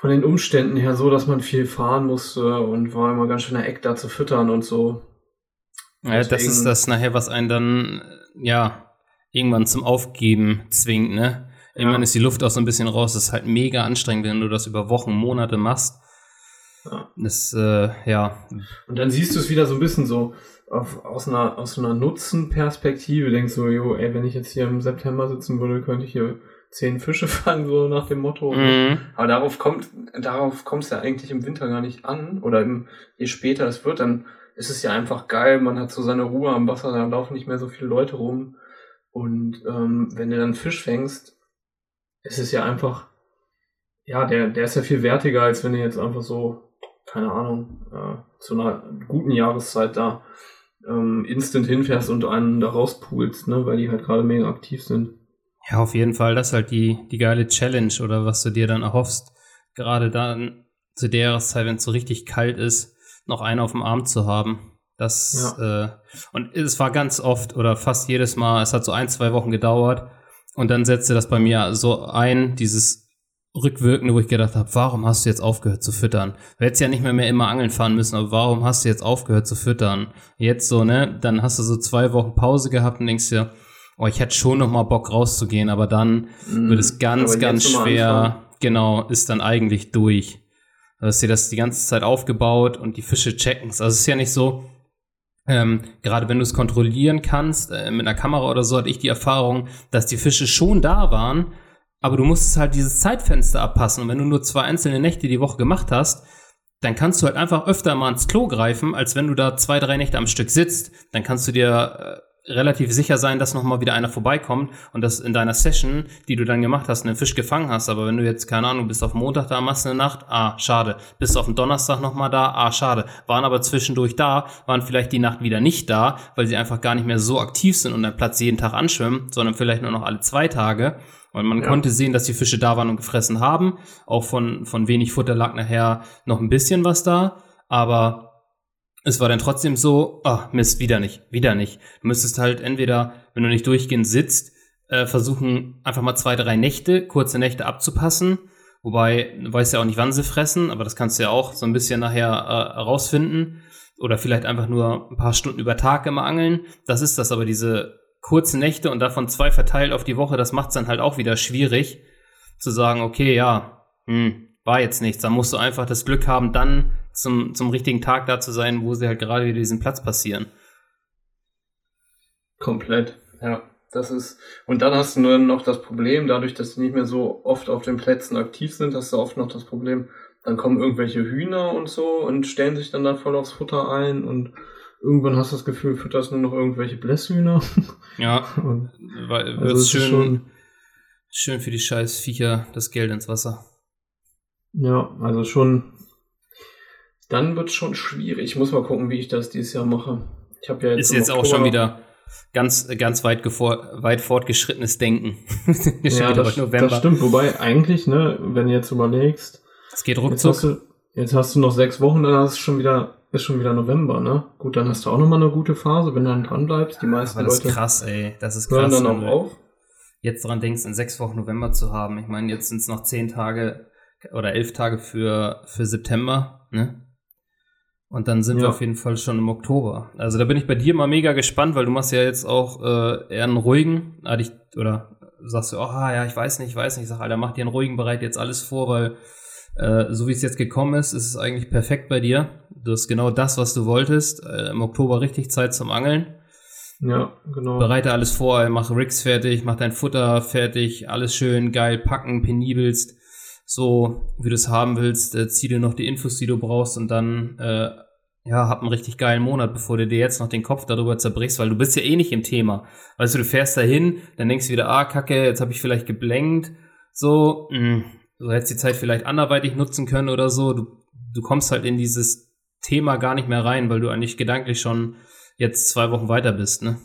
von den Umständen her so, dass man viel fahren musste und war immer ganz schön der Eck da zu füttern und so. Ja, Deswegen, das ist das nachher, was einen dann, ja, irgendwann zum Aufgeben zwingt, ne? Irgendwann ist die Luft auch so ein bisschen raus. Das ist halt mega anstrengend, wenn du das über Wochen, Monate machst. Ja. Das, äh, ja. Und dann siehst du es wieder so ein bisschen so auf, aus einer, aus einer Nutzenperspektive. Denkst du, jo, ey, wenn ich jetzt hier im September sitzen würde, könnte ich hier zehn Fische fangen, so nach dem Motto. Mhm. Aber darauf kommt, darauf kommt es ja eigentlich im Winter gar nicht an. Oder im, je später es wird, dann ist es ja einfach geil. Man hat so seine Ruhe am Wasser, da laufen nicht mehr so viele Leute rum. Und ähm, wenn du dann Fisch fängst, es ist ja einfach, ja, der, der ist ja viel wertiger, als wenn du jetzt einfach so, keine Ahnung, äh, zu einer guten Jahreszeit da ähm, instant hinfährst und einen da rauspulst, ne, weil die halt gerade mega aktiv sind. Ja, auf jeden Fall, das ist halt die, die geile Challenge oder was du dir dann erhoffst, gerade dann zu der Jahreszeit, wenn es so richtig kalt ist, noch einen auf dem Arm zu haben. Das, ja. äh, und es war ganz oft oder fast jedes Mal, es hat so ein, zwei Wochen gedauert, und dann setzte das bei mir so ein, dieses rückwirkende, wo ich gedacht habe, warum hast du jetzt aufgehört zu füttern? Du hättest ja nicht mehr, mehr immer angeln fahren müssen, aber warum hast du jetzt aufgehört zu füttern? Jetzt so, ne? Dann hast du so zwei Wochen Pause gehabt und denkst dir, oh, ich hätte schon noch mal Bock rauszugehen, aber dann mm, wird es ganz, ganz schwer. Genau, ist dann eigentlich durch. Du hast dir das die ganze Zeit aufgebaut und die Fische checken Also es ist ja nicht so, ähm, gerade wenn du es kontrollieren kannst, äh, mit einer Kamera oder so, hatte ich die Erfahrung, dass die Fische schon da waren, aber du musstest halt dieses Zeitfenster abpassen. Und wenn du nur zwei einzelne Nächte die Woche gemacht hast, dann kannst du halt einfach öfter mal ins Klo greifen, als wenn du da zwei, drei Nächte am Stück sitzt. Dann kannst du dir äh, relativ sicher sein, dass nochmal wieder einer vorbeikommt und dass in deiner Session, die du dann gemacht hast, einen Fisch gefangen hast. Aber wenn du jetzt, keine Ahnung, bist auf Montag da, machst eine Nacht, ah, schade. Bist auf den Donnerstag nochmal da, ah, schade. Waren aber zwischendurch da, waren vielleicht die Nacht wieder nicht da, weil sie einfach gar nicht mehr so aktiv sind und den Platz jeden Tag anschwimmen, sondern vielleicht nur noch alle zwei Tage. Und man ja. konnte sehen, dass die Fische da waren und gefressen haben. Auch von, von wenig Futter lag nachher noch ein bisschen was da. Aber es war dann trotzdem so, ah, Mist, wieder nicht, wieder nicht. Du müsstest halt entweder, wenn du nicht durchgehend sitzt, äh, versuchen, einfach mal zwei, drei Nächte, kurze Nächte abzupassen. Wobei, du weißt ja auch nicht, wann sie fressen, aber das kannst du ja auch so ein bisschen nachher äh, rausfinden. Oder vielleicht einfach nur ein paar Stunden über Tag immer angeln. Das ist das, aber diese kurzen Nächte und davon zwei verteilt auf die Woche, das macht es dann halt auch wieder schwierig zu sagen, okay, ja, hm, war jetzt nichts. Da musst du einfach das Glück haben, dann zum, zum richtigen Tag da zu sein, wo sie halt gerade wieder diesen Platz passieren. Komplett, ja. Das ist, und dann hast du nur noch das Problem, dadurch, dass sie nicht mehr so oft auf den Plätzen aktiv sind, hast du oft noch das Problem, dann kommen irgendwelche Hühner und so und stellen sich dann da voll aufs Futter ein und irgendwann hast du das Gefühl, fütterst nur noch irgendwelche Blässhühner. Ja, und weil also schön, schon, schön für die scheiß Viecher das Geld ins Wasser. Ja, also schon dann wird es schon schwierig. Ich muss mal gucken, wie ich das dieses Jahr mache. Ich habe ja jetzt. Ist jetzt auch schon wieder ganz, ganz weit, weit fortgeschrittenes Denken. ja, das, das, stimmt. Wobei eigentlich, ne, wenn du jetzt überlegst. Es geht ruckzuck. Jetzt hast, du, jetzt hast du noch sechs Wochen, dann hast du schon wieder, ist schon wieder November, ne? Gut, dann hast du auch nochmal eine gute Phase, wenn du dann dran bleibst. Die meisten Aber das Leute. ist krass, ey. Das ist krass. Hören dann auch auf. Jetzt dran denkst, in sechs Wochen November zu haben. Ich meine, jetzt sind es noch zehn Tage oder elf Tage für, für September, ne? Und dann sind ja. wir auf jeden Fall schon im Oktober. Also da bin ich bei dir mal mega gespannt, weil du machst ja jetzt auch äh, eher einen ruhigen, oder sagst du, oh ja, ich weiß nicht, ich weiß nicht, ich sag, Alter, mach dir einen ruhigen, bereit jetzt alles vor, weil äh, so wie es jetzt gekommen ist, ist es eigentlich perfekt bei dir. Du hast genau das, was du wolltest. Äh, Im Oktober richtig Zeit zum Angeln. Ja, genau. Bereite alles vor, mach Rigs fertig, mach dein Futter fertig, alles schön geil packen, penibelst so, wie du es haben willst, äh, zieh dir noch die Infos, die du brauchst und dann, äh, ja, hab einen richtig geilen Monat, bevor du dir jetzt noch den Kopf darüber zerbrichst, weil du bist ja eh nicht im Thema. Weißt du, du fährst dahin, dann denkst du wieder, ah, kacke, jetzt habe ich vielleicht geblenkt, so, mh, hm, du hättest die Zeit vielleicht anderweitig nutzen können oder so. Du, du kommst halt in dieses Thema gar nicht mehr rein, weil du eigentlich gedanklich schon jetzt zwei Wochen weiter bist, ne?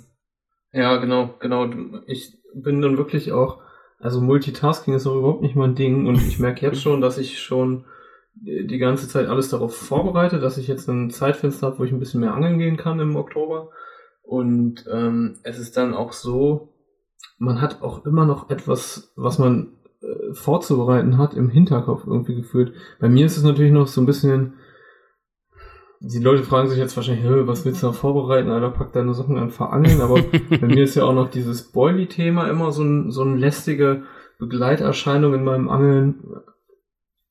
Ja, genau, genau. Ich bin dann wirklich auch also Multitasking ist auch überhaupt nicht mein Ding und ich merke jetzt schon, dass ich schon die ganze Zeit alles darauf vorbereite, dass ich jetzt ein Zeitfenster habe, wo ich ein bisschen mehr angeln gehen kann im Oktober. Und ähm, es ist dann auch so, man hat auch immer noch etwas, was man äh, vorzubereiten hat, im Hinterkopf irgendwie gefühlt. Bei mir ist es natürlich noch so ein bisschen die Leute fragen sich jetzt wahrscheinlich, was willst du da vorbereiten? Alter, pack deine Sachen an, verangeln. Aber bei mir ist ja auch noch dieses Boily-Thema immer so, ein, so eine lästige Begleiterscheinung in meinem Angeln,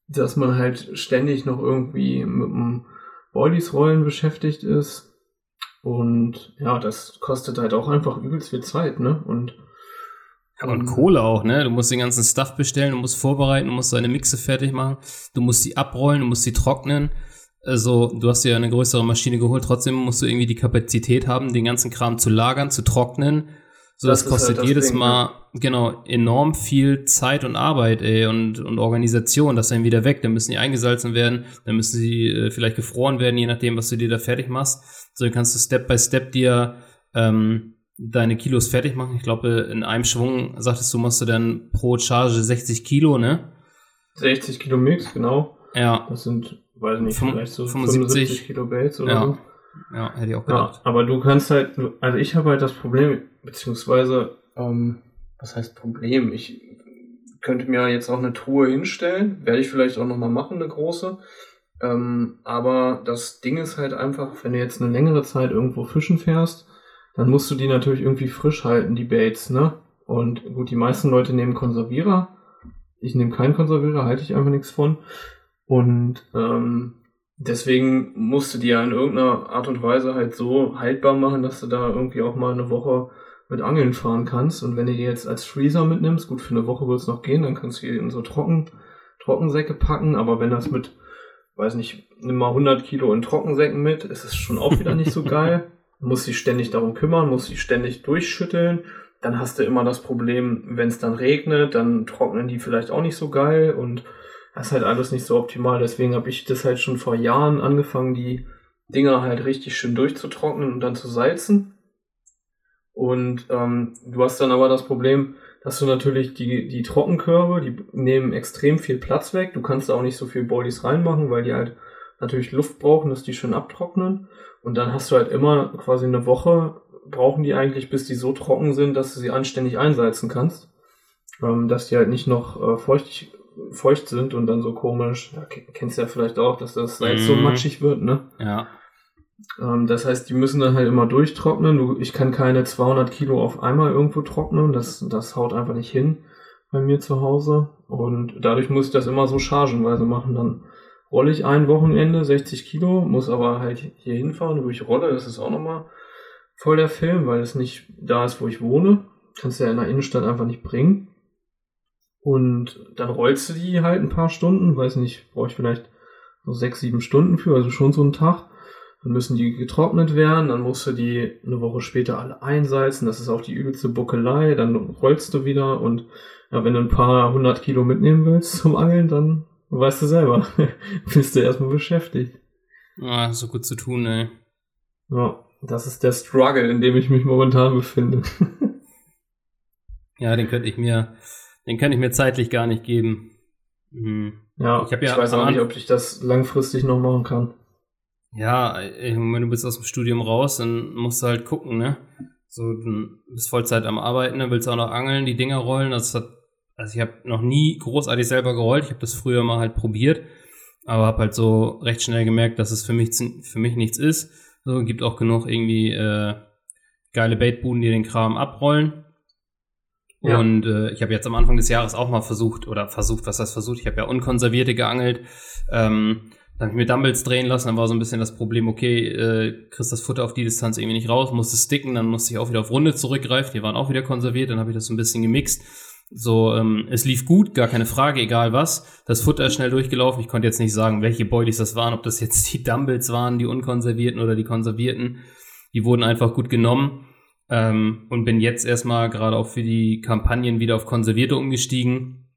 dass man halt ständig noch irgendwie mit dem Boilies rollen beschäftigt ist. Und ja, das kostet halt auch einfach übelst viel Zeit, ne? Und und Kohle auch, ne? Du musst den ganzen Stuff bestellen, du musst vorbereiten, du musst deine Mixe fertig machen, du musst sie abrollen, du musst sie trocknen. Also, du hast ja eine größere Maschine geholt, trotzdem musst du irgendwie die Kapazität haben, den ganzen Kram zu lagern, zu trocknen. So, das, das kostet halt das jedes Ding, Mal, ja. genau, enorm viel Zeit und Arbeit, ey, und, und Organisation. Das ist dann wieder weg. Dann müssen die eingesalzen werden, dann müssen sie äh, vielleicht gefroren werden, je nachdem, was du dir da fertig machst. So, dann kannst du Step by Step dir, ähm, deine Kilos fertig machen. Ich glaube, in einem Schwung, sagtest du, machst du dann pro Charge 60 Kilo, ne? 60 Kilo Mix, genau. Ja. Das sind weiß nicht, vielleicht so 75, 75 Kilo Baits oder ja. so. Ja, hätte ich auch gedacht. Ja, aber du kannst halt, also ich habe halt das Problem, beziehungsweise, ähm, was heißt Problem? Ich könnte mir jetzt auch eine Truhe hinstellen. Werde ich vielleicht auch nochmal machen, eine große. Ähm, aber das Ding ist halt einfach, wenn du jetzt eine längere Zeit irgendwo fischen fährst, dann musst du die natürlich irgendwie frisch halten, die Baits, ne? Und gut, die meisten Leute nehmen Konservierer. Ich nehme keinen Konservierer, halte ich einfach nichts von. Und ähm, deswegen musst du die ja in irgendeiner Art und Weise halt so haltbar machen, dass du da irgendwie auch mal eine Woche mit Angeln fahren kannst. Und wenn du die jetzt als Freezer mitnimmst, gut, für eine Woche wird es noch gehen, dann kannst du die in so Trocken, Trockensäcke packen. Aber wenn das mit, weiß nicht, nimm mal 100 Kilo in Trockensäcken mit, ist es schon auch wieder nicht so geil. Du musst dich ständig darum kümmern, musst dich ständig durchschütteln. Dann hast du immer das Problem, wenn es dann regnet, dann trocknen die vielleicht auch nicht so geil und das ist halt alles nicht so optimal. Deswegen habe ich das halt schon vor Jahren angefangen, die Dinger halt richtig schön durchzutrocknen und dann zu salzen. Und ähm, du hast dann aber das Problem, dass du natürlich die, die Trockenkörbe, die nehmen extrem viel Platz weg. Du kannst da auch nicht so viel Bodies reinmachen, weil die halt natürlich Luft brauchen, dass die schön abtrocknen. Und dann hast du halt immer quasi eine Woche, brauchen die eigentlich, bis die so trocken sind, dass du sie anständig einsalzen kannst. Ähm, dass die halt nicht noch äh, feuchtig, feucht sind und dann so komisch, ja, kennst du ja vielleicht auch, dass das Salz mhm. so matschig wird, ne? Ja. Ähm, das heißt, die müssen dann halt immer durchtrocknen. Du, ich kann keine 200 Kilo auf einmal irgendwo trocknen. Das, das haut einfach nicht hin bei mir zu Hause. Und dadurch muss ich das immer so chargenweise machen. Dann rolle ich ein Wochenende 60 Kilo, muss aber halt hier hinfahren, wo ich rolle. Das ist auch nochmal voll der Film, weil es nicht da ist, wo ich wohne. Kannst du ja in der Innenstadt einfach nicht bringen. Und dann rollst du die halt ein paar Stunden, weiß nicht, brauche ich vielleicht so sechs, sieben Stunden für, also schon so einen Tag. Dann müssen die getrocknet werden, dann musst du die eine Woche später alle einsalzen. Das ist auch die übelste Buckelei. Dann rollst du wieder und ja, wenn du ein paar hundert Kilo mitnehmen willst zum Angeln, dann weißt du selber, bist du erstmal beschäftigt. Ah, so gut zu tun, ey. Ja, das ist der Struggle, in dem ich mich momentan befinde. ja, den könnte ich mir, den könnte ich mir zeitlich gar nicht geben. Mhm. Ja, ich, ja ich weiß auch nicht, ob ich das langfristig noch machen kann. Ja, wenn du bist aus dem Studium raus, dann musst du halt gucken, ne? So, du bist Vollzeit am Arbeiten, dann willst du auch noch angeln, die Dinger rollen. Das hat, also ich habe noch nie großartig selber gerollt. Ich habe das früher mal halt probiert, aber habe halt so recht schnell gemerkt, dass es für mich für mich nichts ist. So gibt auch genug irgendwie äh, geile Baitbuden, die den Kram abrollen. Ja. Und äh, ich habe jetzt am Anfang des Jahres auch mal versucht, oder versucht, was heißt versucht, ich habe ja unkonservierte geangelt. Ähm, dann habe ich mir Dumbbells drehen lassen, dann war so ein bisschen das Problem, okay, äh, kriegst das Futter auf die Distanz irgendwie nicht raus, musste sticken, dann musste ich auch wieder auf Runde zurückgreifen, die waren auch wieder konserviert, dann habe ich das so ein bisschen gemixt. So, ähm, es lief gut, gar keine Frage, egal was. Das Futter ist schnell durchgelaufen. Ich konnte jetzt nicht sagen, welche Boilies das waren, ob das jetzt die Dumbbells waren, die unkonservierten oder die konservierten. Die wurden einfach gut genommen. Ähm, und bin jetzt erstmal gerade auch für die Kampagnen wieder auf konservierte umgestiegen,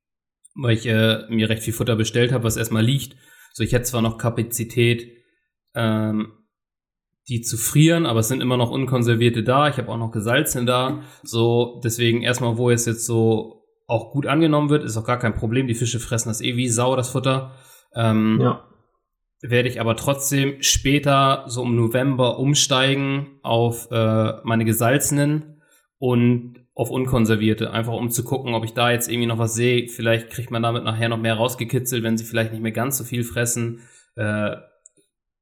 weil ich äh, mir recht viel Futter bestellt habe, was erstmal liegt so, ich hätte zwar noch Kapazität, ähm, die zu frieren, aber es sind immer noch unkonservierte da. Ich habe auch noch gesalzene da. So, deswegen erstmal, wo es jetzt so auch gut angenommen wird, ist auch gar kein Problem. Die Fische fressen das eh wie Sau, das Futter. Ähm, ja. Werde ich aber trotzdem später, so im November, umsteigen auf äh, meine gesalzenen und auf unkonservierte, einfach um zu gucken, ob ich da jetzt irgendwie noch was sehe. Vielleicht kriegt man damit nachher noch mehr rausgekitzelt, wenn sie vielleicht nicht mehr ganz so viel fressen. Äh,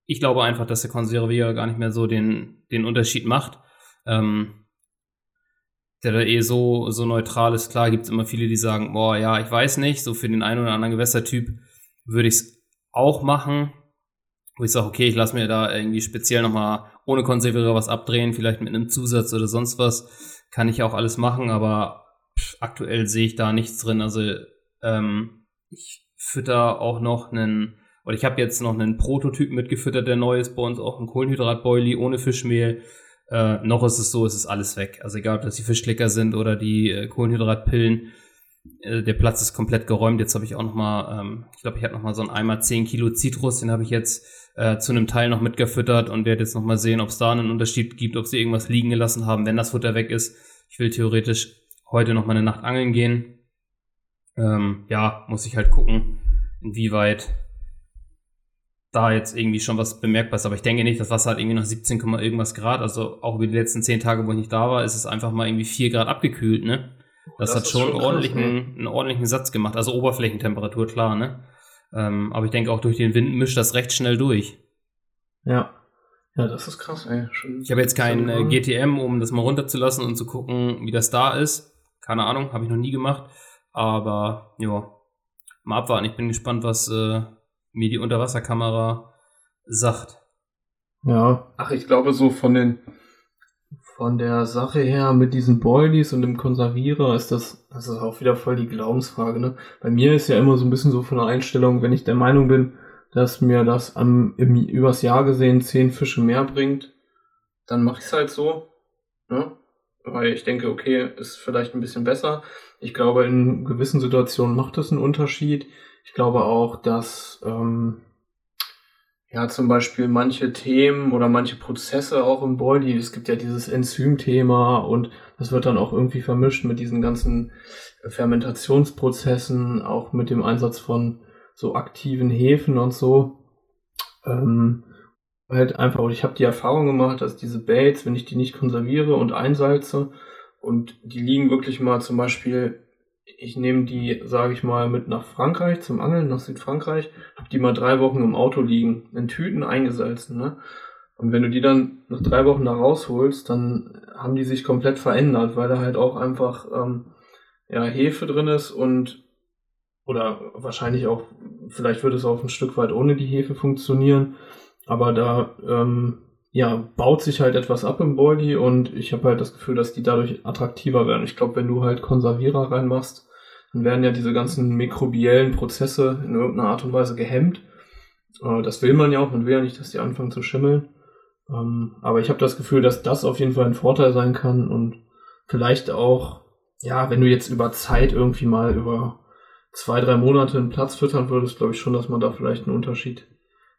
ich glaube einfach, dass der Konservierer gar nicht mehr so den, den Unterschied macht. Ähm, der da eh so, so neutral ist. Klar gibt es immer viele, die sagen, boah, ja, ich weiß nicht, so für den einen oder anderen Gewässertyp würde ich es auch machen. Wo ich sage, okay, ich lasse mir da irgendwie speziell nochmal ohne Konservierer was abdrehen, vielleicht mit einem Zusatz oder sonst was kann ich auch alles machen, aber aktuell sehe ich da nichts drin. Also ähm, ich fütter auch noch einen, oder ich habe jetzt noch einen Prototyp mitgefüttert, der neu ist bei uns, auch ein Kohlenhydratboilie ohne Fischmehl. Äh, noch ist es so, es ist alles weg. Also egal, ob das die Fischlecker sind oder die äh, Kohlenhydratpillen, äh, der Platz ist komplett geräumt. Jetzt habe ich auch noch mal, ähm, ich glaube, ich habe noch mal so einen Eimer 10 Kilo Zitrus, den habe ich jetzt äh, zu einem Teil noch mitgefüttert und werde jetzt noch mal sehen, ob es da einen Unterschied gibt, ob sie irgendwas liegen gelassen haben, wenn das Futter weg ist. Ich will theoretisch heute noch mal eine Nacht angeln gehen. Ähm, ja, muss ich halt gucken, inwieweit da jetzt irgendwie schon was bemerkbar ist. Aber ich denke nicht, das Wasser hat irgendwie noch 17, irgendwas Grad. Also auch über die letzten 10 Tage, wo ich nicht da war, ist es einfach mal irgendwie 4 Grad abgekühlt, ne? Das, das hat schon, ordentlichen, krass, einen ordentlichen Satz gemacht. Also Oberflächentemperatur, klar, ne? Ähm, aber ich denke auch durch den Wind mischt das recht schnell durch. Ja. Ja, das ist krass, ey. Schon ich habe jetzt kein äh, GTM, um das mal runterzulassen und zu gucken, wie das da ist. Keine Ahnung, habe ich noch nie gemacht. Aber ja, mal abwarten. Ich bin gespannt, was äh, mir die Unterwasserkamera sagt. Ja, ach, ich glaube so von den von der Sache her mit diesen Boilies und dem Konservierer ist das, das ist auch wieder voll die Glaubensfrage, ne? Bei mir ist ja immer so ein bisschen so von der Einstellung, wenn ich der Meinung bin, dass mir das am, im, übers Jahr gesehen zehn Fische mehr bringt, dann mache ich es halt so, ne? Weil ich denke, okay, ist vielleicht ein bisschen besser. Ich glaube, in gewissen Situationen macht das einen Unterschied. Ich glaube auch, dass ähm, ja, zum Beispiel manche Themen oder manche Prozesse auch im Body. Es gibt ja dieses Enzym-Thema und das wird dann auch irgendwie vermischt mit diesen ganzen Fermentationsprozessen, auch mit dem Einsatz von so aktiven Hefen und so. Ähm, halt einfach, ich habe die Erfahrung gemacht, dass diese Baits, wenn ich die nicht konserviere und einsalze und die liegen wirklich mal zum Beispiel ich nehme die, sage ich mal, mit nach Frankreich zum Angeln, nach Südfrankreich, habe die mal drei Wochen im Auto liegen, in Tüten eingesalzen, ne? Und wenn du die dann nach drei Wochen da rausholst, dann haben die sich komplett verändert, weil da halt auch einfach ähm, ja, Hefe drin ist und oder wahrscheinlich auch, vielleicht würde es auch ein Stück weit ohne die Hefe funktionieren, aber da ähm, ja, baut sich halt etwas ab im Body und ich habe halt das Gefühl, dass die dadurch attraktiver werden. Ich glaube, wenn du halt Konservierer reinmachst, dann werden ja diese ganzen mikrobiellen Prozesse in irgendeiner Art und Weise gehemmt. Äh, das will man ja auch, man will ja nicht, dass die anfangen zu schimmeln. Ähm, aber ich habe das Gefühl, dass das auf jeden Fall ein Vorteil sein kann und vielleicht auch, ja, wenn du jetzt über Zeit irgendwie mal über zwei, drei Monate einen Platz füttern würdest, glaube ich schon, dass man da vielleicht einen Unterschied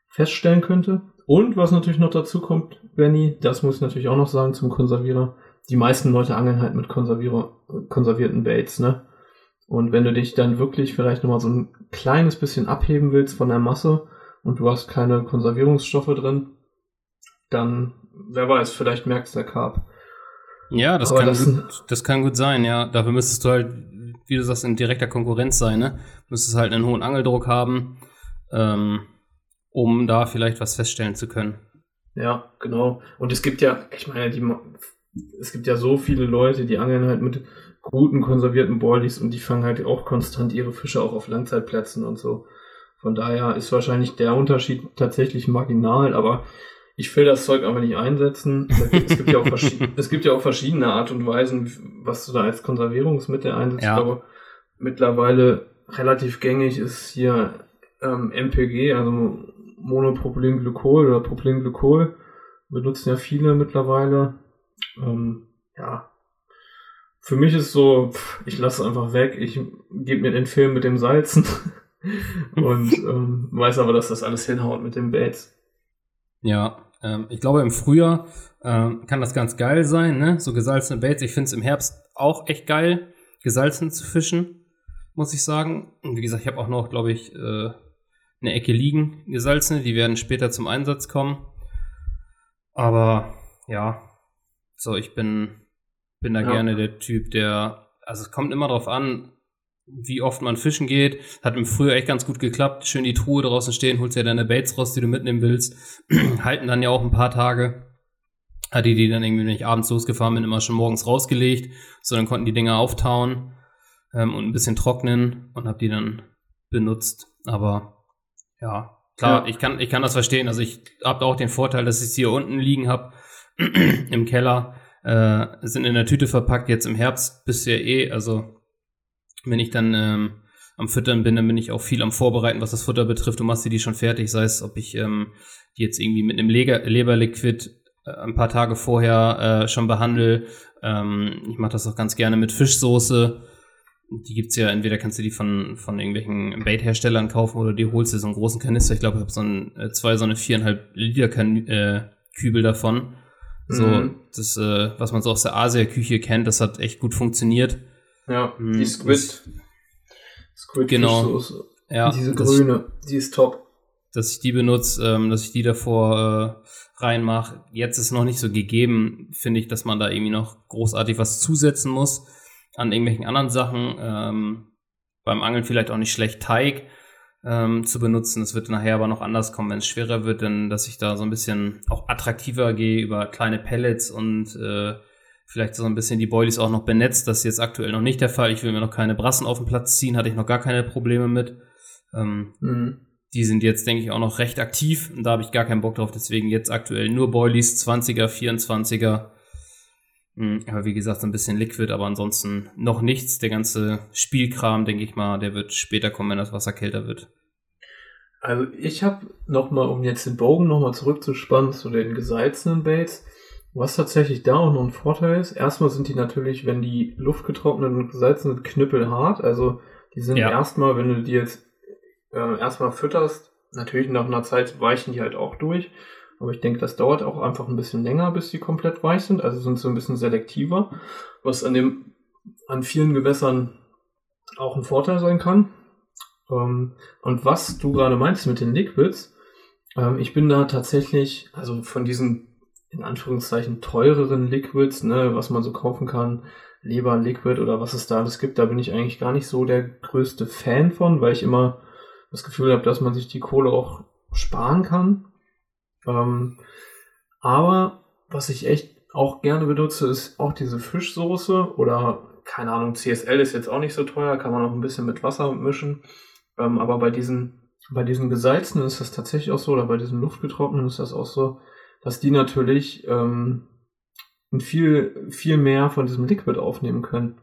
feststellen könnte. Und was natürlich noch dazu kommt, Benny, das muss ich natürlich auch noch sagen zum Konservierer. Die meisten Leute angeln halt mit konservierten Baits, ne? Und wenn du dich dann wirklich vielleicht nochmal so ein kleines bisschen abheben willst von der Masse und du hast keine Konservierungsstoffe drin, dann, wer weiß, vielleicht merkt es der Carp. Ja, das kann, das, gut, das kann gut sein, ja. Dafür müsstest du halt, wie du sagst, in direkter Konkurrenz sein, ne? Müsstest halt einen hohen Angeldruck haben. Ähm, um da vielleicht was feststellen zu können. Ja, genau. Und es gibt ja, ich meine, die, es gibt ja so viele Leute, die angeln halt mit guten konservierten Boilies und die fangen halt auch konstant ihre Fische auch auf Langzeitplätzen und so. Von daher ist wahrscheinlich der Unterschied tatsächlich marginal, aber ich will das Zeug aber nicht einsetzen. Es gibt, ja auch es gibt ja auch verschiedene Art und Weisen, was du da als Konservierungsmittel einsetzt. Ja. Glaube, mittlerweile relativ gängig ist hier ähm, MPG, also Monopropylenglykol oder Propylenglykol benutzen ja viele mittlerweile. Ähm, ja, für mich ist so, ich lasse es einfach weg. Ich gebe mir den Film mit dem Salzen und ähm, weiß aber, dass das alles hinhaut mit den Baits. Ja, ähm, ich glaube im Frühjahr ähm, kann das ganz geil sein, ne? So gesalzene Baits. Ich finde es im Herbst auch echt geil, gesalzen zu fischen, muss ich sagen. Und wie gesagt, ich habe auch noch, glaube ich, äh, eine Ecke liegen, gesalzene, die werden später zum Einsatz kommen. Aber ja, so ich bin, bin da ja. gerne der Typ, der, also es kommt immer darauf an, wie oft man fischen geht. Hat im Frühjahr echt ganz gut geklappt. Schön die Truhe draußen stehen, holst ja deine Baits raus, die du mitnehmen willst. Halten dann ja auch ein paar Tage. Hatte die dann irgendwie, wenn ich abends losgefahren bin, immer schon morgens rausgelegt. So, dann konnten die Dinger auftauen ähm, und ein bisschen trocknen und hab die dann benutzt. Aber ja, klar, ja. ich kann, ich kann das verstehen. Also ich habe auch den Vorteil, dass ich sie hier unten liegen habe im Keller. Äh, sind in der Tüte verpackt. Jetzt im Herbst ja eh, also wenn ich dann ähm, am Füttern bin, dann bin ich auch viel am Vorbereiten, was das Futter betrifft. Du machst dir die schon fertig, sei es, ob ich ähm, die jetzt irgendwie mit einem Leberliquid äh, ein paar Tage vorher äh, schon behandle. Ähm, ich mache das auch ganz gerne mit Fischsoße die gibt es ja, entweder kannst du die von, von irgendwelchen Bait-Herstellern kaufen oder die holst du so einen großen Kanister. Ich glaube, ich habe so ein, äh, zwei so eine viereinhalb Liter kan äh, Kübel davon. So, mhm. das, äh, was man so aus der Asia-Küche kennt, das hat echt gut funktioniert. Ja, mhm. die Squid. Squid genau. Ja, Diese grüne, die ist top. Dass ich die benutze, ähm, dass ich die davor äh, reinmache. Jetzt ist noch nicht so gegeben, finde ich, dass man da irgendwie noch großartig was zusetzen muss. An irgendwelchen anderen Sachen. Ähm, beim Angeln vielleicht auch nicht schlecht Teig ähm, zu benutzen. Es wird nachher aber noch anders kommen, wenn es schwerer wird, denn dass ich da so ein bisschen auch attraktiver gehe über kleine Pellets und äh, vielleicht so ein bisschen die Boilies auch noch benetzt. Das ist jetzt aktuell noch nicht der Fall. Ich will mir noch keine Brassen auf den Platz ziehen, hatte ich noch gar keine Probleme mit. Ähm, mhm. Die sind jetzt, denke ich, auch noch recht aktiv und da habe ich gar keinen Bock drauf. Deswegen jetzt aktuell nur Boilies, 20er, 24er. Hm, aber wie gesagt, so ein bisschen Liquid, aber ansonsten noch nichts. Der ganze Spielkram, denke ich mal, der wird später kommen, wenn das Wasser kälter wird. Also ich habe nochmal, um jetzt den Bogen nochmal zurückzuspannen zu den gesalzenen Baits, was tatsächlich da auch noch ein Vorteil ist. Erstmal sind die natürlich, wenn die luftgetrocknet und gesalzen sind, knüppelhart. Also die sind ja. erstmal, wenn du die jetzt äh, erstmal fütterst, natürlich nach einer Zeit weichen die halt auch durch. Aber ich denke, das dauert auch einfach ein bisschen länger, bis die komplett weich sind. Also sind sie ein bisschen selektiver, was an dem, an vielen Gewässern auch ein Vorteil sein kann. Ähm, und was du gerade meinst mit den Liquids, ähm, ich bin da tatsächlich, also von diesen in Anführungszeichen teureren Liquids, ne, was man so kaufen kann, Leber Liquid oder was es da alles gibt, da bin ich eigentlich gar nicht so der größte Fan von, weil ich immer das Gefühl habe, dass man sich die Kohle auch sparen kann. Ähm, aber was ich echt auch gerne benutze, ist auch diese Fischsoße oder keine Ahnung, CSL ist jetzt auch nicht so teuer, kann man auch ein bisschen mit Wasser mischen. Ähm, aber bei diesen, bei diesen gesalzenen ist das tatsächlich auch so, oder bei diesen luftgetrockneten ist das auch so, dass die natürlich ähm, viel, viel mehr von diesem Liquid aufnehmen können.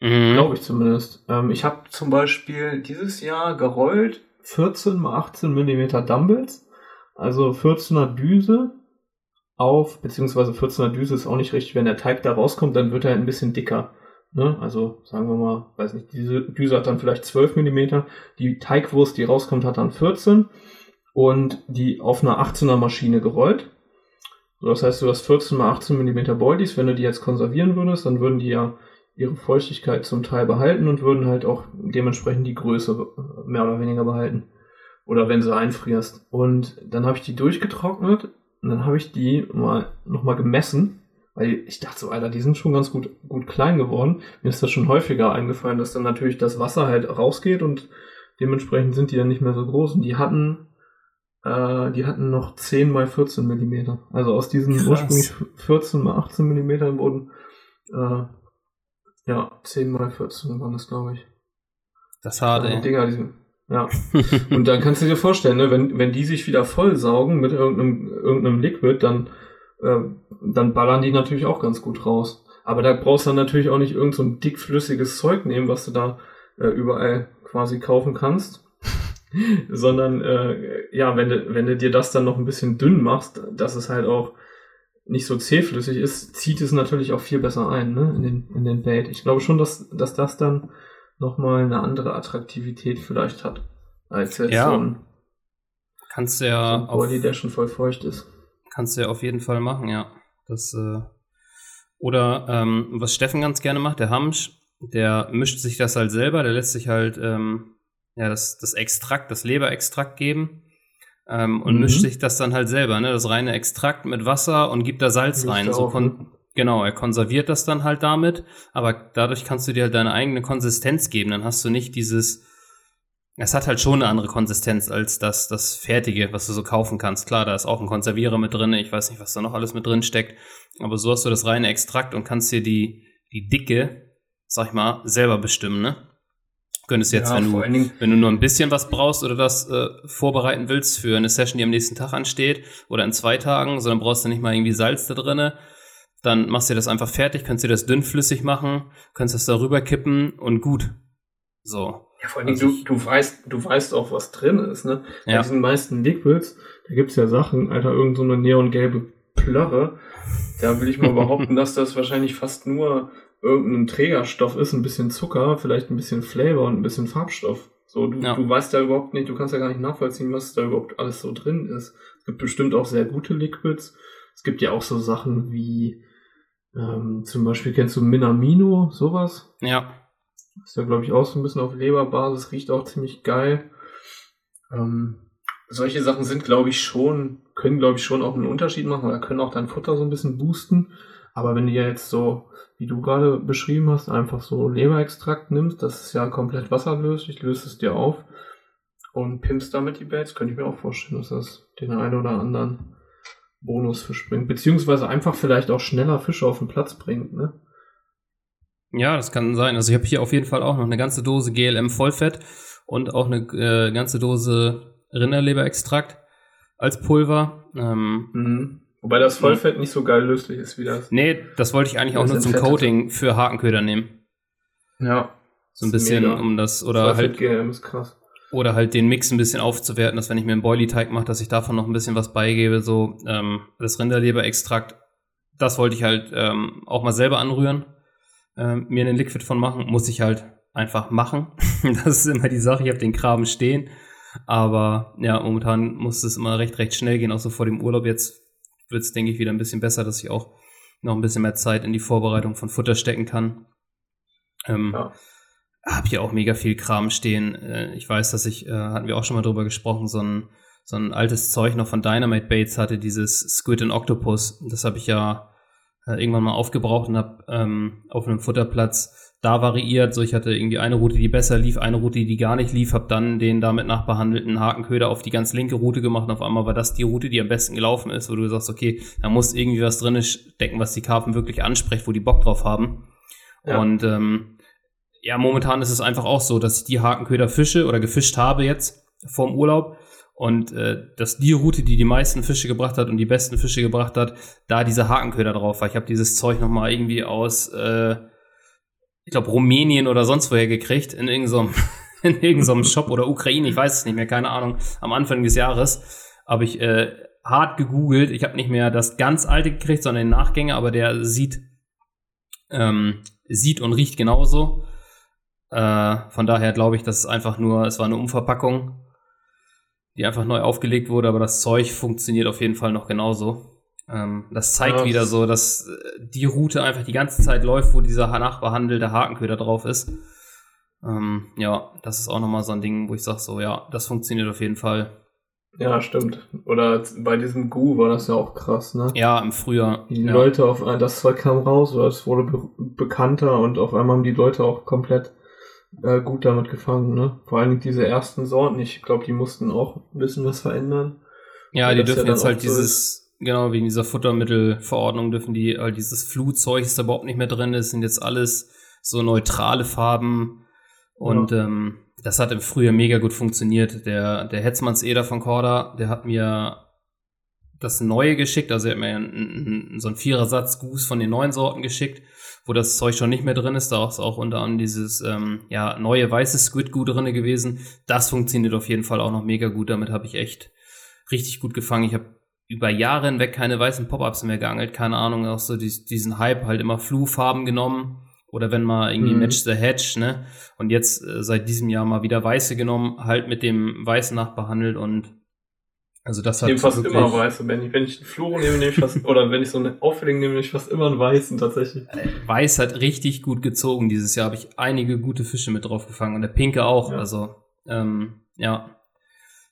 Mhm. Glaube ich zumindest. Ähm, ich habe zum Beispiel dieses Jahr gerollt 14 mal 18 Millimeter Dumbbells also 14er Düse auf, beziehungsweise 14er Düse ist auch nicht richtig, wenn der Teig da rauskommt, dann wird er ein bisschen dicker. Ne? Also sagen wir mal, weiß nicht, diese Düse hat dann vielleicht 12 mm, die Teigwurst, die rauskommt, hat dann 14 und die auf einer 18er Maschine gerollt. das heißt, du hast 14 mal 18 mm Boilies, wenn du die jetzt konservieren würdest, dann würden die ja ihre Feuchtigkeit zum Teil behalten und würden halt auch dementsprechend die Größe mehr oder weniger behalten. Oder wenn sie einfrierst. Und dann habe ich die durchgetrocknet und dann habe ich die mal nochmal gemessen. Weil ich dachte so, Alter, die sind schon ganz gut, gut klein geworden. Mir ist das schon häufiger eingefallen, dass dann natürlich das Wasser halt rausgeht und dementsprechend sind die dann nicht mehr so groß. Und die hatten, äh, die hatten noch 10 mal 14 Millimeter. Also aus diesen Krass. ursprünglich 14 mal 18 Millimetern wurden, äh, ja, 10 mal 14 waren das, glaube ich. Das harte. Die Dinger, die, ja. Und dann kannst du dir vorstellen, ne, wenn, wenn die sich wieder vollsaugen mit irgendeinem, irgendeinem Liquid, dann, äh, dann ballern die natürlich auch ganz gut raus. Aber da brauchst du dann natürlich auch nicht irgend so ein dickflüssiges Zeug nehmen, was du da äh, überall quasi kaufen kannst. Sondern äh, ja, wenn du, wenn du dir das dann noch ein bisschen dünn machst, dass es halt auch nicht so zähflüssig ist, zieht es natürlich auch viel besser ein, ne, in den, in den Bait. Ich glaube schon, dass, dass das dann nochmal eine andere Attraktivität vielleicht hat, als jetzt ja. so ein, kannst du ja so ein Body, der schon voll feucht ist. Kannst du ja auf jeden Fall machen, ja. Das, äh, oder ähm, was Steffen ganz gerne macht, der Hamsch, der mischt sich das halt selber, der lässt sich halt ähm, ja, das, das Extrakt, das Leberextrakt geben ähm, und mhm. mischt sich das dann halt selber, ne? Das reine Extrakt mit Wasser und gibt da Salz rein. So, kon Genau, er konserviert das dann halt damit, aber dadurch kannst du dir halt deine eigene Konsistenz geben. Dann hast du nicht dieses. Es hat halt schon eine andere Konsistenz als das, das Fertige, was du so kaufen kannst. Klar, da ist auch ein Konservierer mit drin. Ich weiß nicht, was da noch alles mit drin steckt. Aber so hast du das reine Extrakt und kannst dir die, die Dicke, sag ich mal, selber bestimmen, ne? Könntest jetzt, ja, wenn, du, wenn du nur ein bisschen was brauchst oder das äh, vorbereiten willst für eine Session, die am nächsten Tag ansteht oder in zwei Tagen, sondern brauchst du nicht mal irgendwie Salz da drinne dann machst du das einfach fertig, kannst du das dünnflüssig machen, kannst das darüber kippen und gut. So. Ja, vor allem, also du, du weißt, du weißt auch, was drin ist, ne? Ja. Bei diesen meisten Liquids, da gibt's ja Sachen, Alter, irgend so eine neongelbe Plörre. Da will ich mal behaupten, dass das wahrscheinlich fast nur irgendein Trägerstoff ist, ein bisschen Zucker, vielleicht ein bisschen Flavor und ein bisschen Farbstoff. So, du, ja. du weißt ja überhaupt nicht, du kannst ja gar nicht nachvollziehen, was da überhaupt alles so drin ist. Es gibt bestimmt auch sehr gute Liquids. Es gibt ja auch so Sachen wie ähm, zum Beispiel kennst du Minamino, sowas? Ja. Ist ja, glaube ich, auch so ein bisschen auf Leberbasis, riecht auch ziemlich geil. Ähm, solche Sachen sind, glaube ich, schon, können, glaube ich, schon auch einen Unterschied machen oder können auch dein Futter so ein bisschen boosten. Aber wenn du ja jetzt so, wie du gerade beschrieben hast, einfach so Leberextrakt nimmst, das ist ja komplett wasserlöslich, löst es dir auf und pimpst damit die Baits, könnte ich mir auch vorstellen, dass das den einen oder anderen Bonusfisch bringt. Beziehungsweise einfach vielleicht auch schneller Fische auf den Platz bringt, ne? Ja, das kann sein. Also ich habe hier auf jeden Fall auch noch eine ganze Dose GLM Vollfett und auch eine äh, ganze Dose Rinderleberextrakt als Pulver. Ähm, mhm. Wobei das Vollfett nicht so geil löslich ist wie das. Nee, das wollte ich eigentlich auch nur zum Coating für Hakenköder nehmen. Ja. So ein bisschen mega. um das oder Vollfett halt GLM ist krass. Oder halt den Mix ein bisschen aufzuwerten, dass wenn ich mir einen Boilie-Teig mache, dass ich davon noch ein bisschen was beigebe. So ähm, das Rinderleberextrakt, das wollte ich halt ähm, auch mal selber anrühren ähm, mir einen Liquid von machen, muss ich halt einfach machen. das ist immer die Sache, ich habe den Kram stehen. Aber ja, momentan muss es immer recht, recht schnell gehen, auch so vor dem Urlaub. Jetzt wird es, denke ich, wieder ein bisschen besser, dass ich auch noch ein bisschen mehr Zeit in die Vorbereitung von Futter stecken kann. Ähm, ja. Hab hier auch mega viel Kram stehen. Äh, ich weiß, dass ich, äh, hatten wir auch schon mal drüber gesprochen, so ein, so ein altes Zeug noch von Dynamite Baits hatte, dieses Squid and Octopus. Das habe ich ja äh, irgendwann mal aufgebraucht und habe ähm, auf einem Futterplatz da variiert. So, ich hatte irgendwie eine Route, die besser lief, eine Route, die gar nicht lief, habe dann den damit nachbehandelten Hakenköder auf die ganz linke Route gemacht und auf einmal war das die Route, die am besten gelaufen ist, wo du sagst, okay, da muss irgendwie was drin stecken, was die Karpfen wirklich anspricht, wo die Bock drauf haben. Ja. Und ähm, ja, momentan ist es einfach auch so, dass ich die Hakenköder fische oder gefischt habe jetzt vorm Urlaub und äh, dass die Route, die die meisten Fische gebracht hat und die besten Fische gebracht hat, da diese Hakenköder drauf war. Ich habe dieses Zeug noch mal irgendwie aus, äh, ich glaube, Rumänien oder sonst woher gekriegt, in irgendeinem in irgendeinem Shop oder Ukraine, ich weiß es nicht mehr, keine Ahnung, am Anfang des Jahres habe ich äh, hart gegoogelt. Ich habe nicht mehr das ganz alte gekriegt, sondern den Nachgänger, aber der sieht, ähm, sieht und riecht genauso. Äh, von daher glaube ich, dass es einfach nur, es war eine Umverpackung die einfach neu aufgelegt wurde, aber das Zeug funktioniert auf jeden Fall noch genauso. Ähm, das zeigt ja, wieder so, dass äh, die Route einfach die ganze Zeit läuft, wo dieser nachbehandelte Hakenköder drauf ist. Ähm, ja, das ist auch nochmal so ein Ding, wo ich sage so, ja, das funktioniert auf jeden Fall. Ja, stimmt. Oder bei diesem Gu war das ja auch krass, ne? Ja, im Frühjahr. Die ja. Leute auf das Zeug kam raus, oder es wurde be bekannter und auf einmal haben die Leute auch komplett äh, gut damit gefangen, ne? Vor allem diese ersten Sorten, ich glaube, die mussten auch ein bisschen was verändern. Ja, die dürfen ja jetzt halt dieses, so genau, wegen dieser Futtermittelverordnung dürfen die, halt dieses Flutzeug ist da überhaupt nicht mehr drin, es sind jetzt alles so neutrale Farben und ja. ähm, das hat im Frühjahr mega gut funktioniert. Der, der Hetzmanns Eder von Korda, der hat mir das Neue geschickt, also er hat mir so einen Vierersatz Goose von den neuen Sorten geschickt wo das Zeug schon nicht mehr drin ist. Da ist auch unter anderem dieses ähm, ja, neue weiße Squid Goo drin gewesen. Das funktioniert auf jeden Fall auch noch mega gut. Damit habe ich echt richtig gut gefangen. Ich habe über Jahre hinweg keine weißen Pop-Ups mehr geangelt. Keine Ahnung, auch so diesen Hype halt immer Flu-Farben genommen. Oder wenn mal irgendwie mhm. Match the Hedge, ne? Und jetzt äh, seit diesem Jahr mal wieder weiße genommen, halt mit dem Weißen nachbehandelt und also das hat ich nehme fast immer weiße. Wenn ich, wenn ich einen Fluoro nehme, nehme ich fast, oder wenn ich so eine Auffälligen nehme, nehme ich fast immer einen weißen tatsächlich. Äh, Weiß hat richtig gut gezogen dieses Jahr. Habe ich einige gute Fische mit drauf gefangen und der Pinke auch. Ja. Also ähm, ja.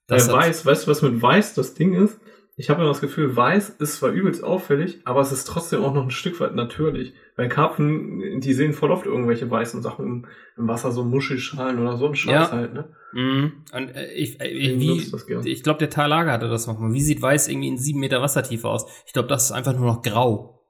Das ja, Weiß, weißt du, was mit Weiß das Ding ist? Ich habe immer das Gefühl, weiß ist zwar übelst auffällig, aber es ist trotzdem auch noch ein Stück weit natürlich. Weil Karpfen, die sehen voll oft irgendwelche weißen Sachen im, im Wasser, so Muschelschalen oder so ein Scheiß ja. halt, ne? Mhm. Und äh, ich, äh, wie, ich glaube, der Talager hatte das nochmal. Wie sieht weiß irgendwie in sieben Meter Wassertiefe aus? Ich glaube, das ist einfach nur noch grau.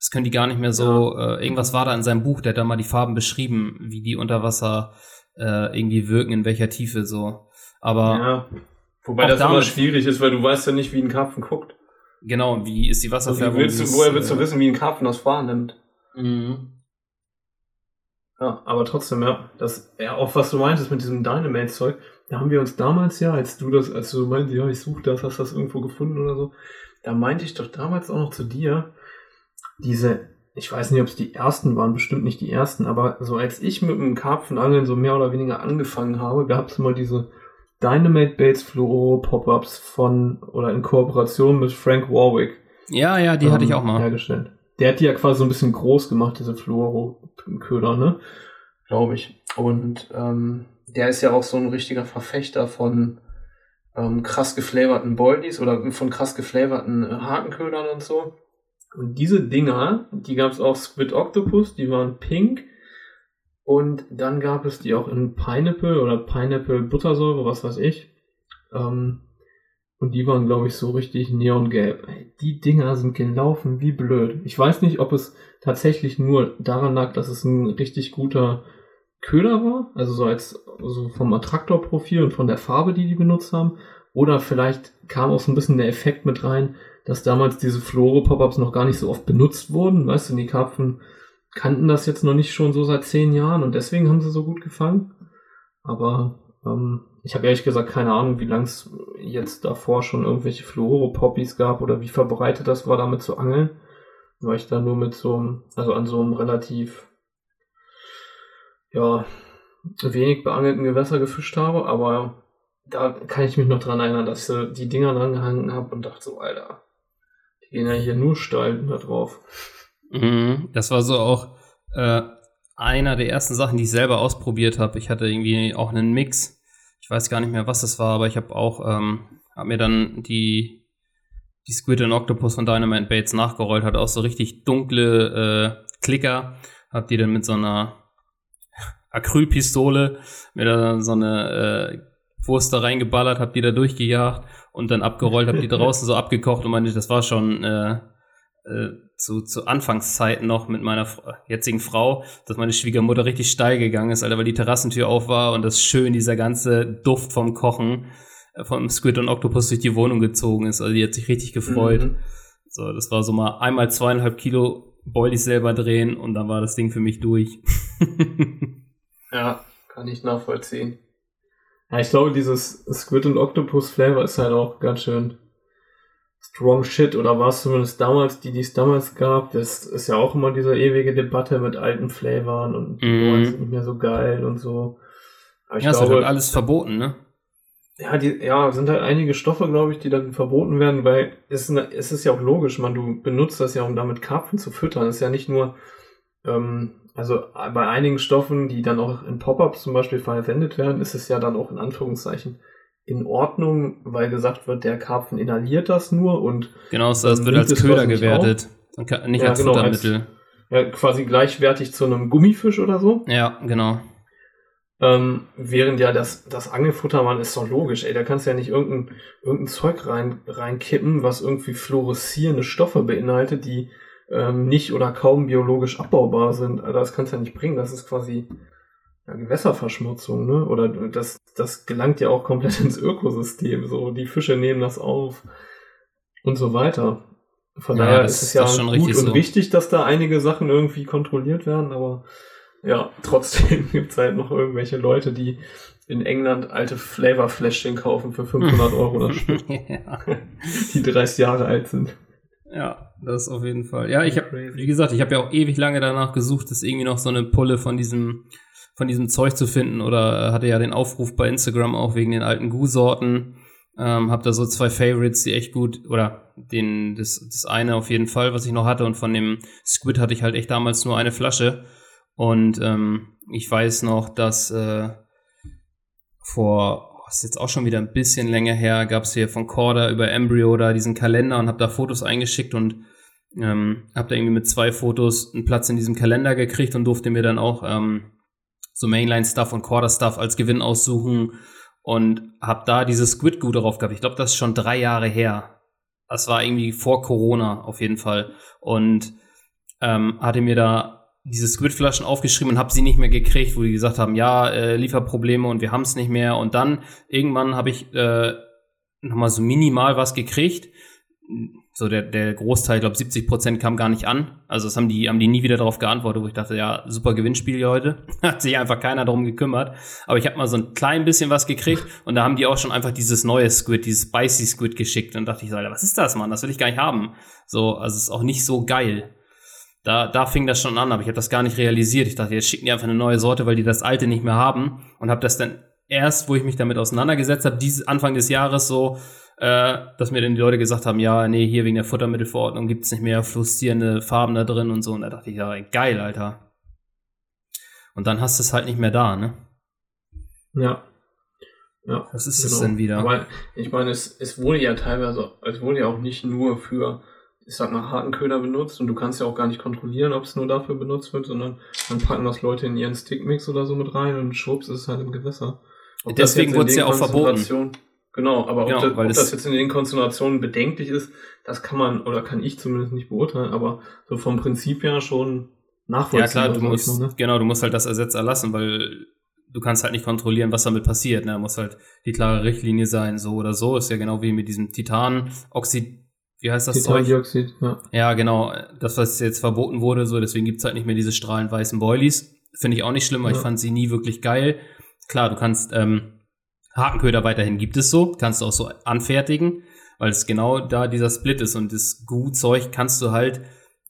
Das können die gar nicht mehr so. Ja. Äh, irgendwas war da in seinem Buch, der hat da mal die Farben beschrieben, wie die unter Wasser äh, irgendwie wirken, in welcher Tiefe so. Aber ja. Wobei das immer schwierig ist, weil du weißt ja nicht, wie ein Karpfen guckt. Genau, wie ist die Wasserfärbung? Also willst du, woher willst du äh, wissen, wie ein Karpfen das wahrnimmt? Mhm. Ja, aber trotzdem, ja, das, ja, auch was du meintest mit diesem Dynamate-Zeug, da haben wir uns damals ja, als du das, als du meintest, ja, ich suche das, hast das irgendwo gefunden oder so, da meinte ich doch damals auch noch zu dir, diese, ich weiß nicht, ob es die ersten waren, bestimmt nicht die ersten, aber so als ich mit dem Karpfenangeln so mehr oder weniger angefangen habe, gab es mal diese Dynamite Bates Fluoro Pop-Ups von oder in Kooperation mit Frank Warwick. Ja, ja, die ähm, hatte ich ähm, auch mal. Hergestellt. Der hat die ja quasi so ein bisschen groß gemacht, diese Fluoro-Köder, ne? Glaube ich. Und ähm, der ist ja auch so ein richtiger Verfechter von ähm, krass geflavorten Boilies oder von krass geflavorten äh, Hakenködern und so. Und diese Dinger, die gab es auch Squid Octopus, die waren pink. Und dann gab es die auch in Pineapple oder Pineapple Buttersäure, was weiß ich. Ähm, und die waren, glaube ich, so richtig neongelb. Die Dinger sind gelaufen wie blöd. Ich weiß nicht, ob es tatsächlich nur daran lag, dass es ein richtig guter Köder war, also so als so vom Attraktorprofil und von der Farbe, die die benutzt haben, oder vielleicht kam auch so ein bisschen der Effekt mit rein, dass damals diese Flore-Pop-Ups noch gar nicht so oft benutzt wurden. Weißt du, die Karpfen kannten das jetzt noch nicht schon so seit zehn Jahren und deswegen haben sie so gut gefangen. Aber ähm, ich habe ehrlich gesagt keine Ahnung, wie lang es jetzt davor schon irgendwelche Fluoro-Poppies gab oder wie verbreitet das war, damit zu angeln. Weil ich da nur mit so einem, also an so einem relativ, ja, wenig beangelten Gewässer gefischt habe, aber da kann ich mich noch dran erinnern, dass ich die Dinger dran gehangen habe und dachte so, Alter, die gehen ja hier nur steil da drauf. Mhm, das war so auch äh, einer der ersten Sachen, die ich selber ausprobiert habe. Ich hatte irgendwie auch einen Mix. Ich weiß gar nicht mehr, was das war, aber ich habe auch, ähm, habe mir dann die, die Squid and Octopus von Dynamite Bates nachgerollt, hat auch so richtig dunkle äh, Klicker. Hab die dann mit so einer Acrylpistole, mir da so eine äh, Wurst da reingeballert, hab die da durchgejagt und dann abgerollt, hab die draußen so abgekocht und meine, das war schon äh, äh, zu, zu Anfangszeiten noch mit meiner jetzigen Frau, dass meine Schwiegermutter richtig steil gegangen ist, Alter, weil die Terrassentür auf war und das schön, dieser ganze Duft vom Kochen äh, vom Squid und Octopus durch die Wohnung gezogen ist. Also die hat sich richtig gefreut. Mhm. So, das war so mal einmal zweieinhalb Kilo Boilies selber drehen und dann war das Ding für mich durch. ja, kann ich nachvollziehen. Ja, ich glaube, dieses Squid und Octopus Flavor ist halt auch ganz schön strong shit oder war es zumindest damals, die, die es damals gab. Das ist ja auch immer diese ewige Debatte mit alten Flavern und mm. oh, ist nicht mehr so geil und so. Aber ja, es wird halt alles verboten, ne? Ja, die, ja, sind halt einige Stoffe, glaube ich, die dann verboten werden, weil es, es ist ja auch logisch, man, du benutzt das ja, um damit Karpfen zu füttern. Es ist ja nicht nur, ähm, also bei einigen Stoffen, die dann auch in Pop-Ups zum Beispiel verwendet werden, ist es ja dann auch in Anführungszeichen in Ordnung, weil gesagt wird, der Karpfen inhaliert das nur und. Genau, das wird als Köder gewertet. Nicht ja, als genau, Futtermittel. Als, ja, quasi gleichwertig zu einem Gummifisch oder so. Ja, genau. Ähm, während ja das, das Angelfutter, man ist doch logisch, ey, da kannst du ja nicht irgendein, irgendein Zeug rein, reinkippen, was irgendwie fluoreszierende Stoffe beinhaltet, die ähm, nicht oder kaum biologisch abbaubar sind. Also das kannst du ja nicht bringen. Das ist quasi ja, Gewässerverschmutzung, ne? Oder das, das gelangt ja auch komplett ins Ökosystem. So, die Fische nehmen das auf und so weiter. Von ja, daher ist es ja gut und so. wichtig, dass da einige Sachen irgendwie kontrolliert werden, aber ja, trotzdem gibt es halt noch irgendwelche Leute, die in England alte Flavorfläschchen kaufen für 500 Euro das Stück. ja. Die 30 Jahre alt sind. Ja, das auf jeden Fall. Ja, ich habe, wie gesagt, ich habe ja auch ewig lange danach gesucht, dass irgendwie noch so eine Pulle von diesem, von diesem Zeug zu finden oder hatte ja den Aufruf bei Instagram auch wegen den alten Gu-Sorten. Ähm, hab da so zwei Favorites, die echt gut, oder den, das, das eine auf jeden Fall, was ich noch hatte und von dem Squid hatte ich halt echt damals nur eine Flasche. Und ähm, ich weiß noch, dass äh, vor, oh, ist jetzt auch schon wieder ein bisschen länger her, gab es hier von Corda über Embryo da diesen Kalender und habe da Fotos eingeschickt und ähm, habe da irgendwie mit zwei Fotos einen Platz in diesem Kalender gekriegt und durfte mir dann auch ähm, so Mainline-Stuff und Quarter-Stuff als Gewinn aussuchen und habe da dieses Squid Goo drauf gehabt. Ich glaube, das ist schon drei Jahre her. Das war irgendwie vor Corona auf jeden Fall. Und ähm, hatte mir da diese Squid-Flaschen aufgeschrieben und habe sie nicht mehr gekriegt, wo die gesagt haben, ja, äh, Lieferprobleme und wir haben es nicht mehr. Und dann irgendwann habe ich äh, nochmal so minimal was gekriegt. So der, der Großteil, ich glaube 70 Prozent kam gar nicht an. Also das haben die, haben die nie wieder darauf geantwortet, wo ich dachte, ja, super Gewinnspiel hier heute. Hat sich einfach keiner darum gekümmert. Aber ich habe mal so ein klein bisschen was gekriegt und da haben die auch schon einfach dieses neue Squid, dieses Spicy Squid geschickt. Und dachte ich, Alter, was ist das, Mann? Das will ich gar nicht haben. So, also es ist auch nicht so geil. Da, da fing das schon an, aber ich habe das gar nicht realisiert. Ich dachte, jetzt schicken die einfach eine neue Sorte, weil die das alte nicht mehr haben. Und habe das dann erst, wo ich mich damit auseinandergesetzt habe, Anfang des Jahres so, äh, dass mir dann die Leute gesagt haben, ja, nee, hier wegen der Futtermittelverordnung gibt's nicht mehr fluoszierende Farben da drin und so. Und da dachte ich, ja, geil, Alter. Und dann hast du es halt nicht mehr da, ne? Ja. Ja. Was ist genau. das denn wieder? Aber ich meine, es, es wurde ja teilweise, es wurde ja auch nicht nur für ich sag mal, Hakenköder benutzt und du kannst ja auch gar nicht kontrollieren, ob es nur dafür benutzt wird, sondern dann packen das Leute in ihren Stickmix oder so mit rein und schwupps ist es halt im Gewässer. Ob Deswegen wurde es ja auch verboten. Genau, aber genau, ob, das, ob das jetzt in den Konstellationen bedenklich ist, das kann man oder kann ich zumindest nicht beurteilen, aber so vom Prinzip her schon nachvollziehbar. Ja klar, du musst, noch, ne? genau, du musst halt das Ersatz erlassen, weil du kannst halt nicht kontrollieren, was damit passiert. Ne? Da muss halt die klare Richtlinie sein, so oder so. Ist ja genau wie mit diesem Titanoxid, wie heißt das Titandioxid, ja. Ja, genau. Das, was jetzt verboten wurde, so, deswegen gibt's halt nicht mehr diese strahlend weißen Boilies. Finde ich auch nicht schlimm, weil ja. ich fand sie nie wirklich geil. Klar, du kannst ähm, Hakenköder weiterhin gibt es so, kannst du auch so anfertigen, weil es genau da dieser Split ist und das Gutzeug kannst du halt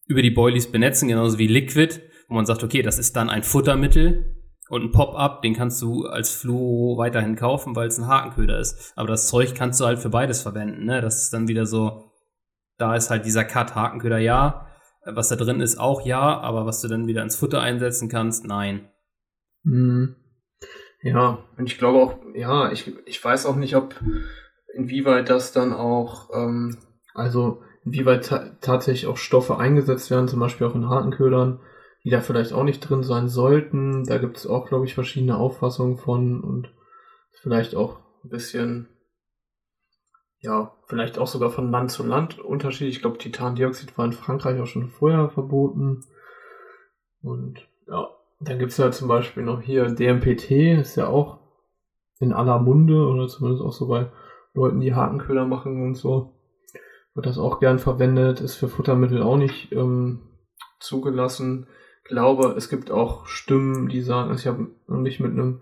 über die Boilies benetzen, genauso wie Liquid, wo man sagt, okay, das ist dann ein Futtermittel, und ein Pop-up, den kannst du als Fluo weiterhin kaufen, weil es ein Hakenköder ist. Aber das Zeug kannst du halt für beides verwenden. Ne? Das ist dann wieder so, da ist halt dieser Cut, Hakenköder ja. Was da drin ist, auch ja. Aber was du dann wieder ins Futter einsetzen kannst, nein. Mhm. Ja, und ich glaube auch, ja, ich, ich weiß auch nicht, ob inwieweit das dann auch, ähm, also inwieweit ta tatsächlich auch Stoffe eingesetzt werden, zum Beispiel auch in Hakenködern die da vielleicht auch nicht drin sein sollten. Da gibt es auch, glaube ich, verschiedene Auffassungen von und vielleicht auch ein bisschen, ja, vielleicht auch sogar von Land zu Land unterschiedlich. Ich glaube, Titandioxid war in Frankreich auch schon vorher verboten. Und ja, dann gibt es ja zum Beispiel noch hier DMPT, ist ja auch in aller Munde oder zumindest auch so bei Leuten, die Hakenköder machen und so. Wird das auch gern verwendet, ist für Futtermittel auch nicht ähm, zugelassen glaube, es gibt auch Stimmen, die sagen, also ich habe mich mit einem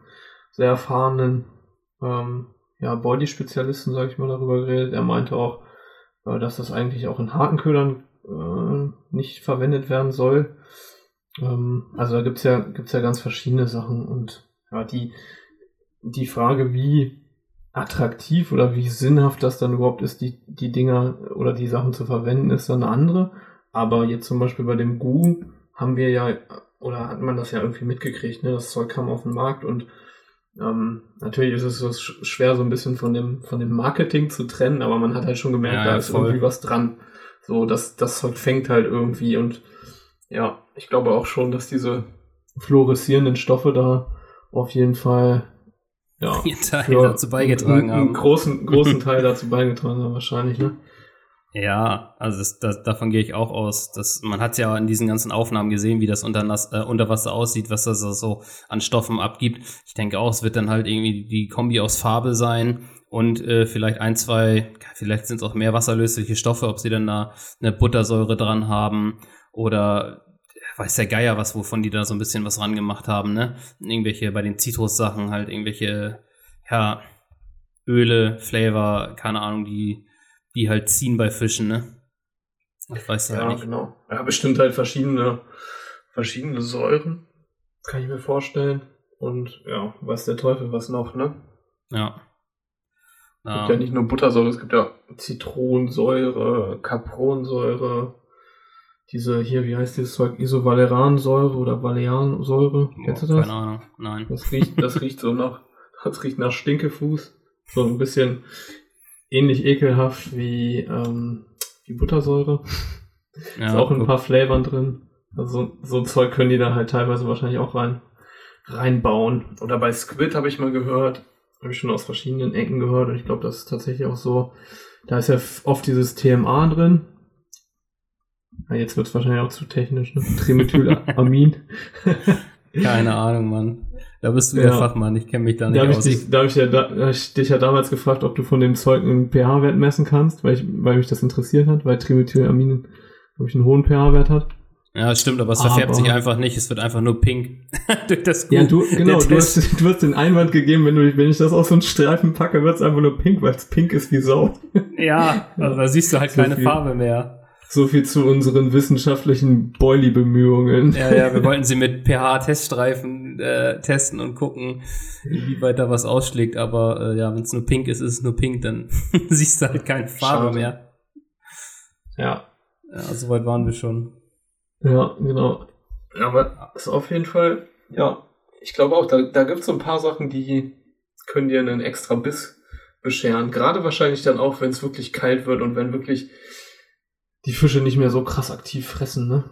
sehr erfahrenen ähm, ja, Body-Spezialisten, sage ich mal, darüber geredet. Er meinte auch, äh, dass das eigentlich auch in Hakenködern äh, nicht verwendet werden soll. Ähm, also da gibt's ja, gibt's ja ganz verschiedene Sachen und ja, die, die Frage, wie attraktiv oder wie sinnhaft das dann überhaupt ist, die, die Dinger oder die Sachen zu verwenden, ist dann eine andere. Aber jetzt zum Beispiel bei dem Gu haben wir ja, oder hat man das ja irgendwie mitgekriegt, ne? Das Zeug kam auf den Markt und ähm, natürlich ist es so schwer, so ein bisschen von dem, von dem Marketing zu trennen, aber man hat halt schon gemerkt, ja, da ist voll. irgendwie was dran. So, das, das Zeug fängt halt irgendwie und ja, ich glaube auch schon, dass diese fluoreszierenden Stoffe da auf jeden Fall ja, Teil dazu beigetragen einen, einen haben. großen, großen Teil dazu beigetragen haben, wahrscheinlich, ne? Ja, also das, das, davon gehe ich auch aus. Das, man hat ja in diesen ganzen Aufnahmen gesehen, wie das unter, äh, unter Wasser aussieht, was das so an Stoffen abgibt. Ich denke auch, es wird dann halt irgendwie die Kombi aus Farbe sein und äh, vielleicht ein, zwei, vielleicht sind es auch mehr wasserlösliche Stoffe, ob sie dann da eine Buttersäure dran haben oder weiß der Geier was, wovon die da so ein bisschen was ran gemacht haben, ne? Irgendwelche bei den Zitrussachen halt irgendwelche, ja, Öle, Flavor, keine Ahnung, die die halt ziehen bei Fischen, ne? Ich weiß ja, halt nicht. genau. Ja, bestimmt halt verschiedene, verschiedene Säuren. Kann ich mir vorstellen. Und ja, weiß der Teufel was noch, ne? Ja. Es gibt ja nicht nur Buttersäure, es gibt ja Zitronensäure, Capronsäure, diese hier, wie heißt dieses Zeug? Isovaleransäure oder Valeansäure. Kennst du das? Keine Ahnung, nein. Das riecht, das riecht so nach, das riecht nach Stinkefuß. So ein bisschen ähnlich ekelhaft wie, ähm, wie Buttersäure. Ja, ist auch ein paar Flavern drin. Also so ein Zeug können die da halt teilweise wahrscheinlich auch rein reinbauen. Oder bei Squid habe ich mal gehört, habe ich schon aus verschiedenen Ecken gehört und ich glaube, das ist tatsächlich auch so. Da ist ja oft dieses TMA drin. Ja, jetzt wird es wahrscheinlich auch zu technisch, ne? Trimethylamin. Keine Ahnung, Mann. Da bist du ja. der Fachmann, ich kenne mich da nicht da aus. Ich dich, da habe ich, ja, da, hab ich dich ja damals gefragt, ob du von dem Zeug einen pH-Wert messen kannst, weil, ich, weil mich das interessiert hat, weil Trimethylamin, glaube ich, einen hohen pH-Wert hat. Ja, stimmt, aber es aber verfärbt sich einfach nicht, es wird einfach nur pink. Durch das Ja, du, genau, du hast, du hast den Einwand gegeben, wenn, du, wenn ich das auf so einen Streifen packe, wird es einfach nur pink, weil es pink ist wie Sau. Ja, also da siehst du halt so keine viel. Farbe mehr. So viel zu unseren wissenschaftlichen Boily-Bemühungen. Ja, ja, wir wollten sie mit pH-Teststreifen äh, testen und gucken, wie weit da was ausschlägt. Aber äh, ja, wenn es nur pink ist, ist es nur pink, dann siehst du halt keine Farbe Schade. mehr. Ja. Ja, so weit waren wir schon. Ja, genau. Aber ist auf jeden Fall, ja, ich glaube auch, da, da gibt es so ein paar Sachen, die können dir einen extra Biss bescheren. Gerade wahrscheinlich dann auch, wenn es wirklich kalt wird und wenn wirklich die Fische nicht mehr so krass aktiv fressen, ne?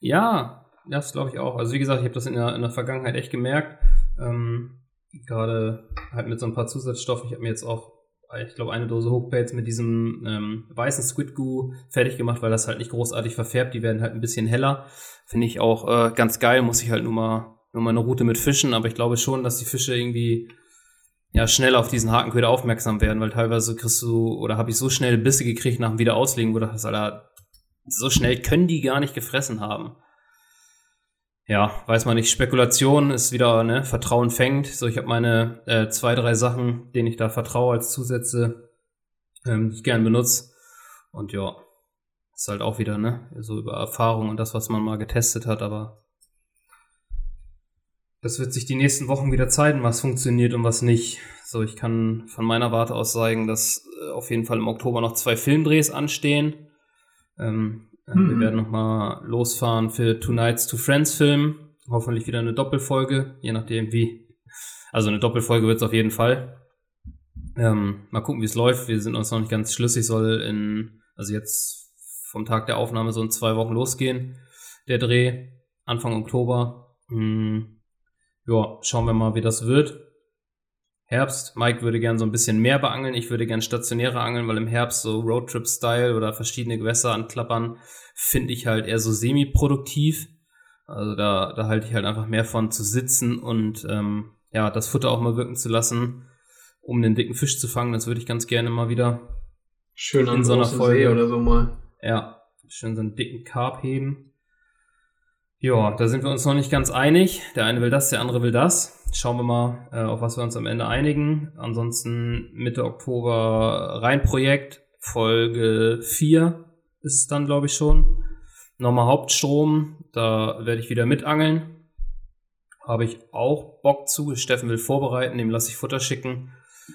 Ja, das glaube ich auch. Also wie gesagt, ich habe das in der, in der Vergangenheit echt gemerkt. Ähm, Gerade halt mit so ein paar Zusatzstoffen. Ich habe mir jetzt auch, ich glaube, eine Dose Hookbaits mit diesem ähm, weißen Squid Goo fertig gemacht, weil das halt nicht großartig verfärbt. Die werden halt ein bisschen heller. Finde ich auch äh, ganz geil. Muss ich halt nur mal, nur mal eine Route mit Fischen. Aber ich glaube schon, dass die Fische irgendwie ja, schnell auf diesen Hakenköder aufmerksam werden, weil teilweise kriegst du, oder habe ich so schnell Bisse gekriegt nach dem Wiederauslegen, wo du das, Alter, so schnell können die gar nicht gefressen haben. Ja, weiß man nicht. Spekulation ist wieder, ne, Vertrauen fängt. So, ich habe meine äh, zwei, drei Sachen, denen ich da vertraue als Zusätze, ähm, die ich gern benutze. Und ja, ist halt auch wieder, ne, so über Erfahrung und das, was man mal getestet hat, aber das wird sich die nächsten Wochen wieder zeigen, was funktioniert und was nicht. So, ich kann von meiner Warte aus sagen, dass äh, auf jeden Fall im Oktober noch zwei Filmdrehs anstehen. Ähm, mhm. Wir werden nochmal losfahren für Two Nights to Friends Film. Hoffentlich wieder eine Doppelfolge, je nachdem wie. Also eine Doppelfolge wird es auf jeden Fall. Ähm, mal gucken, wie es läuft. Wir sind uns noch nicht ganz schlüssig. Soll in, also jetzt vom Tag der Aufnahme so in zwei Wochen losgehen. Der Dreh, Anfang Oktober. Hm ja, schauen wir mal, wie das wird. Herbst, Mike würde gern so ein bisschen mehr beangeln. Ich würde gern stationäre angeln, weil im Herbst so Roadtrip-Style oder verschiedene Gewässer anklappern, finde ich halt eher so semi-produktiv. Also da, da halte ich halt einfach mehr von zu sitzen und ähm, ja, das Futter auch mal wirken zu lassen, um den dicken Fisch zu fangen. Das würde ich ganz gerne mal wieder. Schön in so einer Folge oder so mal. Ja, schön so einen dicken Carp heben. Ja, da sind wir uns noch nicht ganz einig. Der eine will das, der andere will das. Schauen wir mal, äh, auf was wir uns am Ende einigen. Ansonsten Mitte Oktober Rheinprojekt, Folge 4 ist es dann, glaube ich, schon. Nochmal Hauptstrom, da werde ich wieder mitangeln. Habe ich auch Bock zu. Steffen will vorbereiten, dem lasse ich Futter schicken.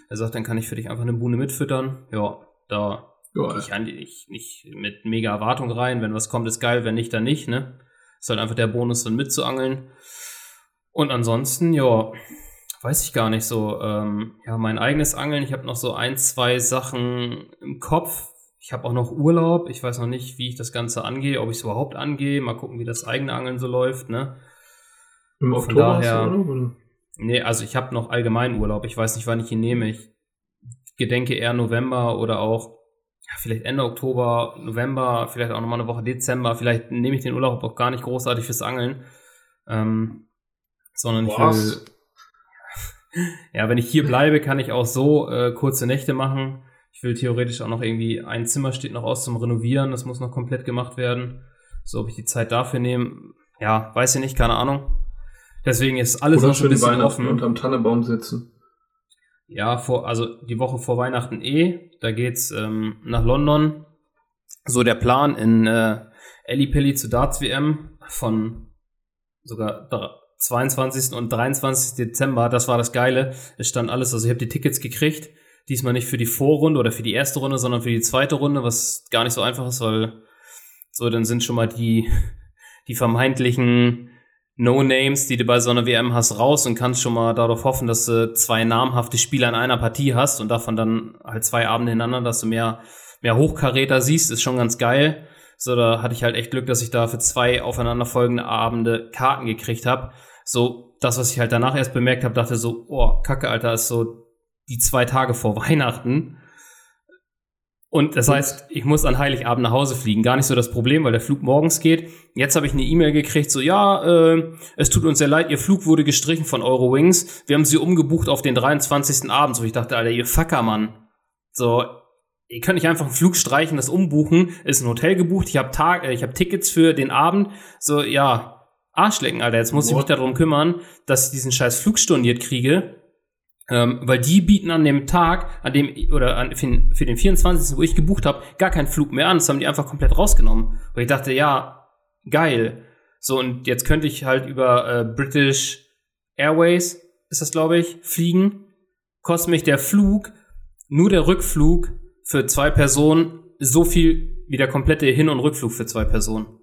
Er sagt, dann kann ich für dich einfach eine Buhne mitfüttern. Ja, da gehe ich eigentlich nicht mit mega Erwartung rein. Wenn was kommt, ist geil. Wenn nicht, dann nicht, ne? Ist halt einfach der Bonus, dann mitzuangeln. Und ansonsten, ja, weiß ich gar nicht so. Ähm, ja, mein eigenes Angeln. Ich habe noch so ein, zwei Sachen im Kopf. Ich habe auch noch Urlaub. Ich weiß noch nicht, wie ich das Ganze angehe, ob ich es überhaupt angehe. Mal gucken, wie das eigene Angeln so läuft. Ne? Im Von Oktober daher, Urlaub, oder? Nee, also ich habe noch allgemeinen Urlaub. Ich weiß nicht, wann ich ihn nehme. Ich gedenke eher November oder auch vielleicht Ende Oktober, November, vielleicht auch nochmal eine Woche Dezember. Vielleicht nehme ich den Urlaub auch gar nicht großartig fürs Angeln. Ähm, sondern Was? ich will. ja, wenn ich hier bleibe, kann ich auch so äh, kurze Nächte machen. Ich will theoretisch auch noch irgendwie, ein Zimmer steht noch aus zum Renovieren, das muss noch komplett gemacht werden. So, ob ich die Zeit dafür nehme, ja, weiß ich nicht, keine Ahnung. Deswegen ist alles Oder noch ein bisschen offen. Unterm Tannebaum sitzen. Ja, vor, also die Woche vor Weihnachten eh. Da geht's ähm, nach London. So der Plan in äh, Ellipelli zu Darts WM von sogar 22. und 23. Dezember. Das war das Geile. Es stand alles, also ich habe die Tickets gekriegt. Diesmal nicht für die Vorrunde oder für die erste Runde, sondern für die zweite Runde, was gar nicht so einfach ist, weil so dann sind schon mal die die vermeintlichen No-Names, die du bei so einer WM hast, raus und kannst schon mal darauf hoffen, dass du zwei namhafte Spieler in einer Partie hast und davon dann halt zwei Abende hintereinander, dass du mehr, mehr Hochkaräter siehst, ist schon ganz geil. So, da hatte ich halt echt Glück, dass ich da für zwei aufeinanderfolgende Abende Karten gekriegt habe. So, das, was ich halt danach erst bemerkt habe, dachte so, oh, Kacke, Alter, ist so die zwei Tage vor Weihnachten. Und das heißt, ich muss an Heiligabend nach Hause fliegen. Gar nicht so das Problem, weil der Flug morgens geht. Jetzt habe ich eine E-Mail gekriegt, so ja, äh, es tut uns sehr leid, Ihr Flug wurde gestrichen von Eurowings. Wir haben Sie umgebucht auf den 23. Abend. So, ich dachte, Alter, ihr Fucker, Mann. So, ihr könnt nicht einfach einen Flug streichen, das umbuchen. Ist ein Hotel gebucht. Ich habe Tag, äh, ich habe Tickets für den Abend. So, ja, Arschlecken, Alter. Jetzt muss What? ich mich darum kümmern, dass ich diesen scheiß Flug storniert kriege ähm, weil die bieten an dem Tag, an dem, oder an, für, den, für den 24., wo ich gebucht habe, gar keinen Flug mehr an. Das haben die einfach komplett rausgenommen. Und ich dachte, ja, geil. So, und jetzt könnte ich halt über äh, British Airways, ist das, glaube ich, fliegen. Kostet mich der Flug, nur der Rückflug für zwei Personen, so viel wie der komplette Hin- und Rückflug für zwei Personen.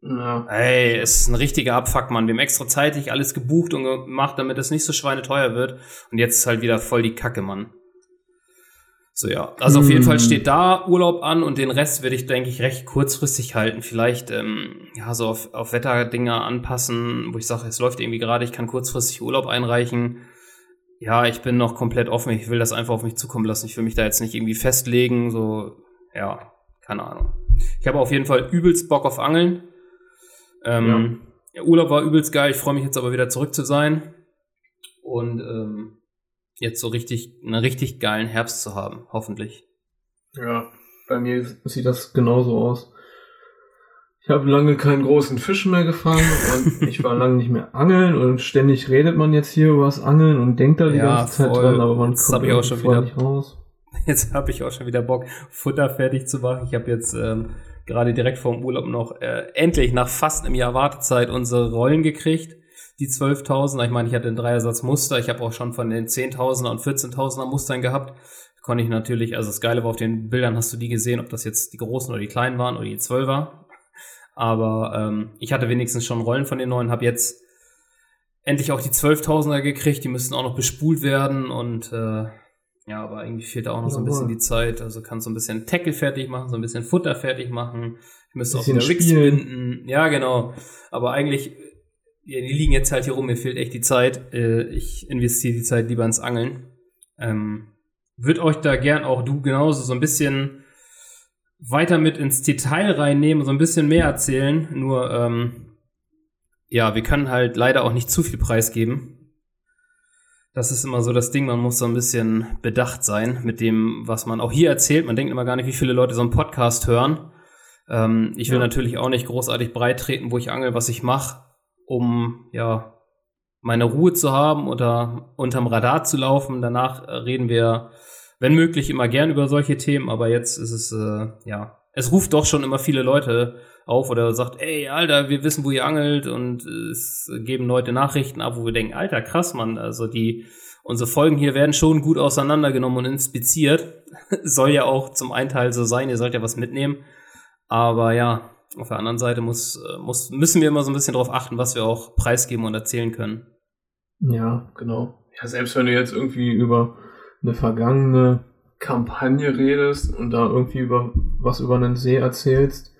Ja. Ey, es ist ein richtiger Abfuck, Mann. Wir haben extra zeitig alles gebucht und gemacht, damit es nicht so schweineteuer wird. Und jetzt ist halt wieder voll die Kacke, Mann. So ja, also auf jeden Fall steht da Urlaub an und den Rest werde ich, denke ich, recht kurzfristig halten. Vielleicht ähm, ja so auf, auf Wetterdinger anpassen, wo ich sage, es läuft irgendwie gerade, ich kann kurzfristig Urlaub einreichen. Ja, ich bin noch komplett offen. Ich will das einfach auf mich zukommen lassen. Ich will mich da jetzt nicht irgendwie festlegen. So, ja, keine Ahnung. Ich habe auf jeden Fall übelst Bock auf Angeln. Ähm, ja. Urlaub war übelst geil. Ich freue mich jetzt aber wieder zurück zu sein. Und ähm, jetzt so richtig, einen richtig geilen Herbst zu haben, hoffentlich. Ja, bei mir sieht das genauso aus. Ich habe lange keinen großen Fisch mehr gefangen und ich war lange nicht mehr angeln und ständig redet man jetzt hier über das Angeln und denkt da die ja, ganze Zeit voll. dran, aber man jetzt kommt ich auch schon wieder, nicht raus. Jetzt habe ich auch schon wieder Bock, Futter fertig zu machen. Ich habe jetzt ähm, gerade direkt vor dem Urlaub noch äh, endlich nach fast einem Jahr Wartezeit unsere Rollen gekriegt die 12.000er. Ich meine, ich hatte einen Dreiersatz Muster. Ich habe auch schon von den 10.000er und 14.000er Mustern gehabt. Konnte ich natürlich, also das Geile war auf den Bildern, hast du die gesehen, ob das jetzt die großen oder die kleinen waren oder die 12er. Aber ähm, ich hatte wenigstens schon Rollen von den neuen, habe jetzt endlich auch die 12.000er gekriegt. Die müssten auch noch bespult werden und äh, ja, aber irgendwie fehlt da auch noch so ein bisschen die Zeit. Also kannst so ein bisschen Tackle fertig machen, so ein bisschen Futter fertig machen. Ich müsste auch wieder Rigs binden. Ja, genau. Aber eigentlich ja, die liegen jetzt halt hier rum, mir fehlt echt die Zeit. Äh, ich investiere die Zeit lieber ins Angeln. Ähm, Würde euch da gern auch du genauso so ein bisschen weiter mit ins Detail reinnehmen, so ein bisschen mehr erzählen. Nur, ähm, ja, wir können halt leider auch nicht zu viel preisgeben. Das ist immer so das Ding, man muss so ein bisschen bedacht sein mit dem, was man auch hier erzählt. Man denkt immer gar nicht, wie viele Leute so einen Podcast hören. Ähm, ich will ja. natürlich auch nicht großartig breit treten, wo ich angel, was ich mache um ja meine Ruhe zu haben oder unterm Radar zu laufen. Danach reden wir, wenn möglich, immer gern über solche Themen, aber jetzt ist es, äh, ja, es ruft doch schon immer viele Leute auf oder sagt, ey, Alter, wir wissen, wo ihr angelt und es geben Leute Nachrichten ab, wo wir denken, Alter, krass, Mann, also die, unsere Folgen hier werden schon gut auseinandergenommen und inspiziert. Soll ja auch zum einen Teil so sein, ihr sollt ja was mitnehmen. Aber ja, auf der anderen Seite muss, äh, muss, müssen wir immer so ein bisschen darauf achten, was wir auch preisgeben und erzählen können. Ja, genau. Ja, selbst wenn du jetzt irgendwie über eine vergangene Kampagne redest und da irgendwie über was über einen See erzählst,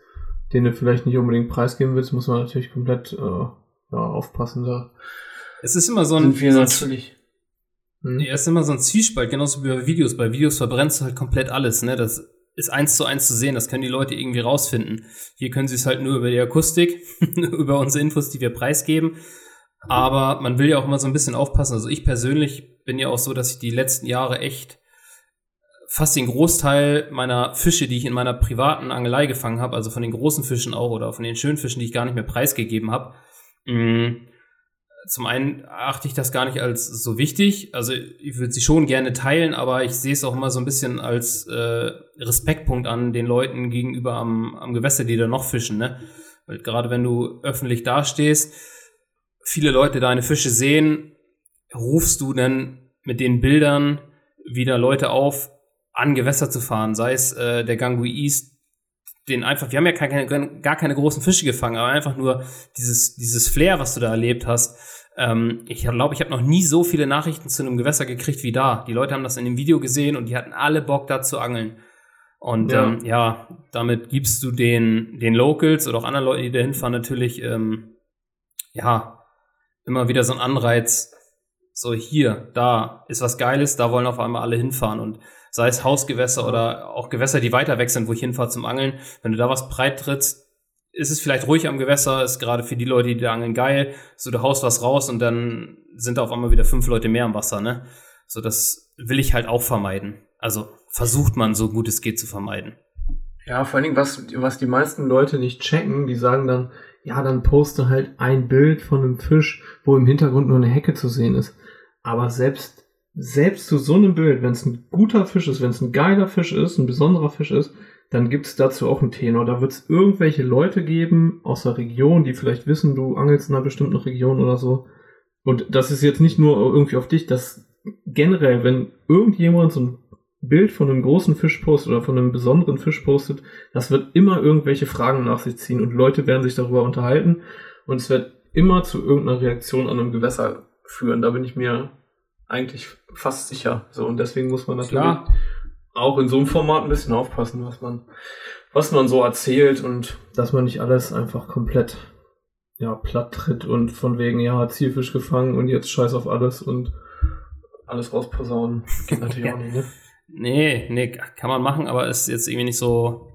den du vielleicht nicht unbedingt preisgeben willst, muss man natürlich komplett äh, ja, aufpassen da. Es ist immer so ein, Sind wir so natürlich. Hm? Ja, es ist immer so ein Zwiespalt, genauso wie bei Videos. Bei Videos verbrennst du halt komplett alles, ne? Das ist eins zu eins zu sehen. Das können die Leute irgendwie rausfinden. Hier können sie es halt nur über die Akustik, über unsere Infos, die wir preisgeben. Aber man will ja auch immer so ein bisschen aufpassen. Also ich persönlich bin ja auch so, dass ich die letzten Jahre echt fast den Großteil meiner Fische, die ich in meiner privaten Angelei gefangen habe, also von den großen Fischen auch oder von den schönen Fischen, die ich gar nicht mehr preisgegeben habe, mm, zum einen achte ich das gar nicht als so wichtig. Also ich würde sie schon gerne teilen, aber ich sehe es auch immer so ein bisschen als äh, Respektpunkt an den Leuten gegenüber am, am Gewässer, die da noch fischen. Ne? Weil gerade wenn du öffentlich dastehst, viele Leute deine Fische sehen, rufst du dann mit den Bildern wieder Leute auf, an Gewässer zu fahren. Sei es äh, der Gangui East, den einfach, wir haben ja keine, gar keine großen Fische gefangen, aber einfach nur dieses, dieses Flair, was du da erlebt hast. Ähm, ich glaube, ich habe noch nie so viele Nachrichten zu einem Gewässer gekriegt wie da. Die Leute haben das in dem Video gesehen und die hatten alle Bock da zu angeln. Und ja, ähm, ja damit gibst du den, den Locals oder auch anderen Leuten, die da hinfahren, natürlich ähm, ja immer wieder so einen Anreiz. So hier, da ist was Geiles, da wollen auf einmal alle hinfahren und sei es Hausgewässer oder auch Gewässer, die weiter weg sind, wo ich hinfahre zum Angeln. Wenn du da was breit trittst, ist es vielleicht ruhig am Gewässer, ist gerade für die Leute, die da angeln, geil. So, du haust was raus und dann sind da auf einmal wieder fünf Leute mehr am Wasser, ne? So, das will ich halt auch vermeiden. Also versucht man so gut es geht zu vermeiden. Ja, vor allen Dingen, was, was die meisten Leute nicht checken, die sagen dann, ja, dann poste halt ein Bild von einem Fisch, wo im Hintergrund nur eine Hecke zu sehen ist. Aber selbst selbst zu so einem Bild, wenn es ein guter Fisch ist, wenn es ein geiler Fisch ist, ein besonderer Fisch ist, dann gibt es dazu auch einen Tenor. Da wird es irgendwelche Leute geben aus der Region, die vielleicht wissen, du angelst in einer bestimmten Region oder so. Und das ist jetzt nicht nur irgendwie auf dich, das generell, wenn irgendjemand so ein Bild von einem großen Fisch postet oder von einem besonderen Fisch postet, das wird immer irgendwelche Fragen nach sich ziehen und Leute werden sich darüber unterhalten und es wird immer zu irgendeiner Reaktion an einem Gewässer führen. Da bin ich mir eigentlich fast sicher. So, und deswegen muss man natürlich Klar. auch in so einem Format ein bisschen aufpassen, was man, was man so erzählt und dass man nicht alles einfach komplett ja, platt tritt und von wegen, ja, Zielfisch gefangen und jetzt scheiß auf alles und alles rausposaunen. Geht natürlich ja. auch nicht, ne? Nee, nee, kann man machen, aber ist jetzt irgendwie nicht so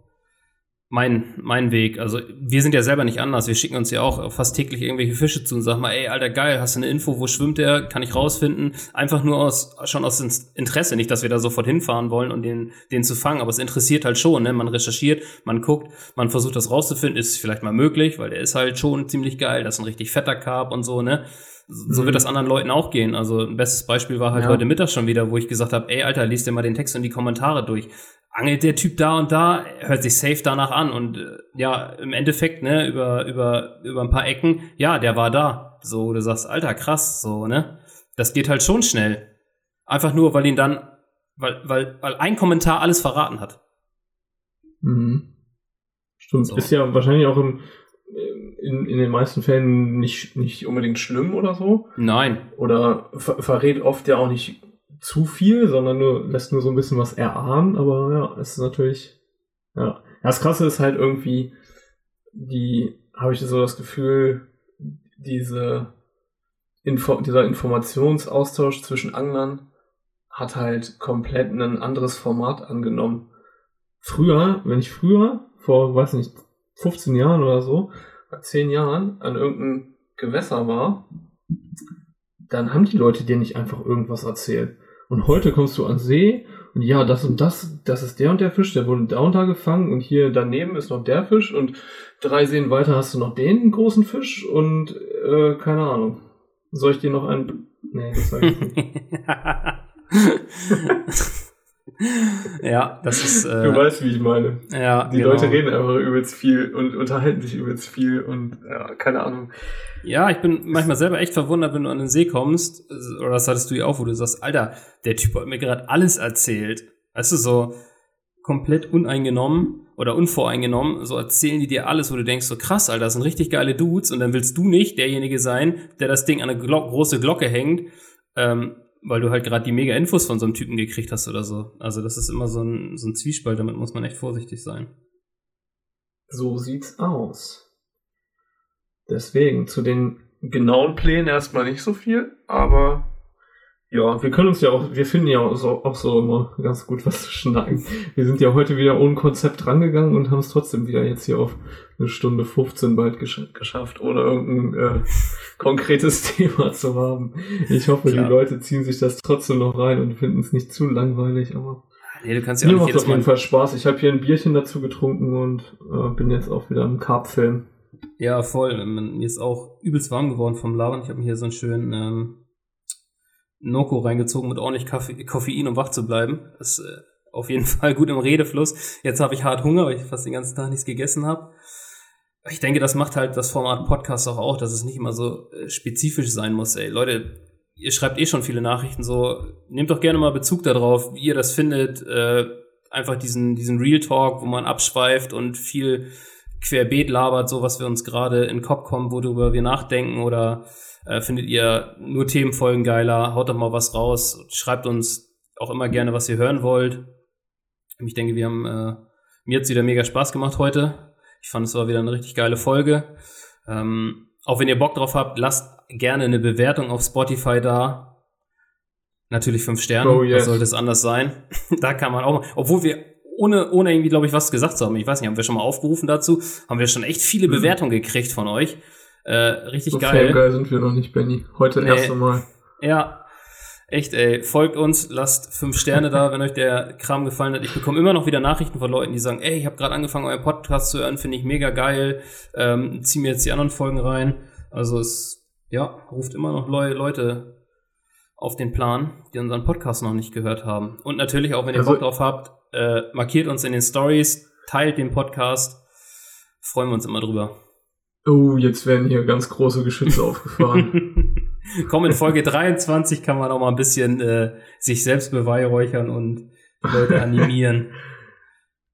mein, mein Weg. Also wir sind ja selber nicht anders. Wir schicken uns ja auch fast täglich irgendwelche Fische zu und sagen mal, ey, alter geil, hast du eine Info, wo schwimmt der? Kann ich rausfinden? Einfach nur aus, schon aus Interesse. Nicht, dass wir da sofort hinfahren wollen und den, den zu fangen, aber es interessiert halt schon, ne? Man recherchiert, man guckt, man versucht das rauszufinden, ist vielleicht mal möglich, weil der ist halt schon ziemlich geil, das ist ein richtig fetter Carp und so, ne? So mhm. wird das anderen Leuten auch gehen. Also ein bestes Beispiel war halt ja. heute Mittag schon wieder, wo ich gesagt habe, ey Alter, liest dir mal den Text und die Kommentare durch angelt der Typ da und da, hört sich safe danach an und äh, ja, im Endeffekt, ne, über, über, über ein paar Ecken, ja, der war da. So, du sagst, Alter, krass, so, ne? Das geht halt schon schnell. Einfach nur, weil ihn dann, weil, weil, weil ein Kommentar alles verraten hat. Mhm. Stimmt. So. Ist ja wahrscheinlich auch im, in, in den meisten Fällen nicht, nicht unbedingt schlimm oder so. Nein. Oder ver verrät oft ja auch nicht zu viel, sondern nur lässt nur so ein bisschen was erahnen, aber ja, es ist natürlich, ja. Das Krasse ist halt irgendwie, die, habe ich so das Gefühl, diese Info dieser Informationsaustausch zwischen Anglern hat halt komplett ein anderes Format angenommen. Früher, wenn ich früher, vor, weiß nicht, 15 Jahren oder so, 10 Jahren an irgendeinem Gewässer war, dann haben die Leute dir nicht einfach irgendwas erzählt. Und heute kommst du an See und ja, das und das, das ist der und der Fisch, der wurde da und da gefangen und hier daneben ist noch der Fisch und drei Seen weiter hast du noch den großen Fisch und äh, keine Ahnung. Soll ich dir noch einen... Nee, das sag ich nicht. ja, das ist. Äh, du weißt, wie ich meine. Ja, Die genau. Leute reden einfach übelst viel und unterhalten sich übelst viel und ja, keine Ahnung. Ja, ich bin manchmal selber echt verwundert, wenn du an den See kommst, oder das hattest du ja auch, wo du sagst, Alter, der Typ hat mir gerade alles erzählt. Weißt du, so komplett uneingenommen oder unvoreingenommen, so erzählen die dir alles, wo du denkst, so krass, Alter, das sind richtig geile Dudes und dann willst du nicht derjenige sein, der das Ding an eine Glo große Glocke hängt, ähm, weil du halt gerade die mega Infos von so einem Typen gekriegt hast oder so. Also das ist immer so ein, so ein Zwiespalt, damit muss man echt vorsichtig sein. So sieht's aus. Deswegen zu den genauen Plänen erstmal nicht so viel, aber ja, wir können uns ja auch, wir finden ja auch so, auch so immer ganz gut was zu schnacken. Wir sind ja heute wieder ohne Konzept rangegangen und haben es trotzdem wieder jetzt hier auf eine Stunde 15 bald gesch geschafft, ohne irgendein äh, konkretes Thema zu haben. Ich hoffe, Klar. die Leute ziehen sich das trotzdem noch rein und finden es nicht zu langweilig, aber Nee, du kannst ja auch Mir macht auf jeden Fall Spaß. Ich habe hier ein Bierchen dazu getrunken und äh, bin jetzt auch wieder im Carp-Film. Ja, voll. Mir ist auch übelst warm geworden vom Labern. Ich habe mir hier so einen schönen ähm, Noko reingezogen mit ordentlich Kaffee, Koffein, um wach zu bleiben. Das ist äh, auf jeden Fall gut im Redefluss. Jetzt habe ich hart Hunger, weil ich fast den ganzen Tag nichts gegessen habe. Ich denke, das macht halt das Format Podcast auch, auch, dass es nicht immer so äh, spezifisch sein muss. Ey, Leute, ihr schreibt eh schon viele Nachrichten so. Nehmt doch gerne mal Bezug darauf, wie ihr das findet. Äh, einfach diesen, diesen Real Talk, wo man abschweift und viel querbeet labert, so was wir uns gerade in den Kopf kommen, worüber wir nachdenken oder äh, findet ihr nur Themenfolgen geiler, haut doch mal was raus, schreibt uns auch immer gerne, was ihr hören wollt. Ich denke, wir haben äh, mir jetzt wieder mega Spaß gemacht heute. Ich fand es war wieder eine richtig geile Folge. Ähm, auch wenn ihr Bock drauf habt, lasst gerne eine Bewertung auf Spotify da. Natürlich fünf Sterne. Oh, yes. Was sollte es anders sein? da kann man auch mal, obwohl wir ohne, ohne irgendwie, glaube ich, was gesagt zu haben. Ich weiß nicht, haben wir schon mal aufgerufen dazu? Haben wir schon echt viele mhm. Bewertungen gekriegt von euch. Äh, richtig so geil. geil sind wir noch nicht, Benny. Heute nee. erste Mal. Ja, echt, ey. Folgt uns, lasst fünf Sterne da, wenn euch der Kram gefallen hat. Ich bekomme immer noch wieder Nachrichten von Leuten, die sagen, ey, ich habe gerade angefangen, euren Podcast zu hören, finde ich mega geil. Ähm, zieh mir jetzt die anderen Folgen rein. Also es, ja, ruft immer noch Leute auf den Plan, die unseren Podcast noch nicht gehört haben. Und natürlich auch, wenn ihr also, Bock drauf habt, äh, markiert uns in den Stories, teilt den Podcast. Freuen wir uns immer drüber. Oh, jetzt werden hier ganz große Geschütze aufgefahren. Komm, in Folge 23 kann man auch mal ein bisschen äh, sich selbst beweihräuchern und Leute animieren.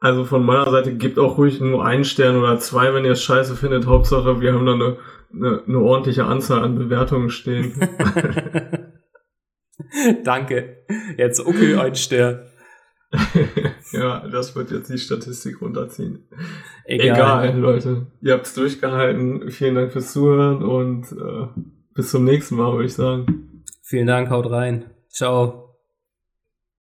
Also von meiner Seite gebt auch ruhig nur einen Stern oder zwei, wenn ihr es scheiße findet. Hauptsache, wir haben da eine, eine, eine ordentliche Anzahl an Bewertungen stehen. Danke. Jetzt okay, ein Stern. ja, das wird jetzt die Statistik runterziehen. Egal, Egal Leute. Ihr habt es durchgehalten. Vielen Dank fürs Zuhören und äh, bis zum nächsten Mal, würde ich sagen. Vielen Dank, haut rein. Ciao.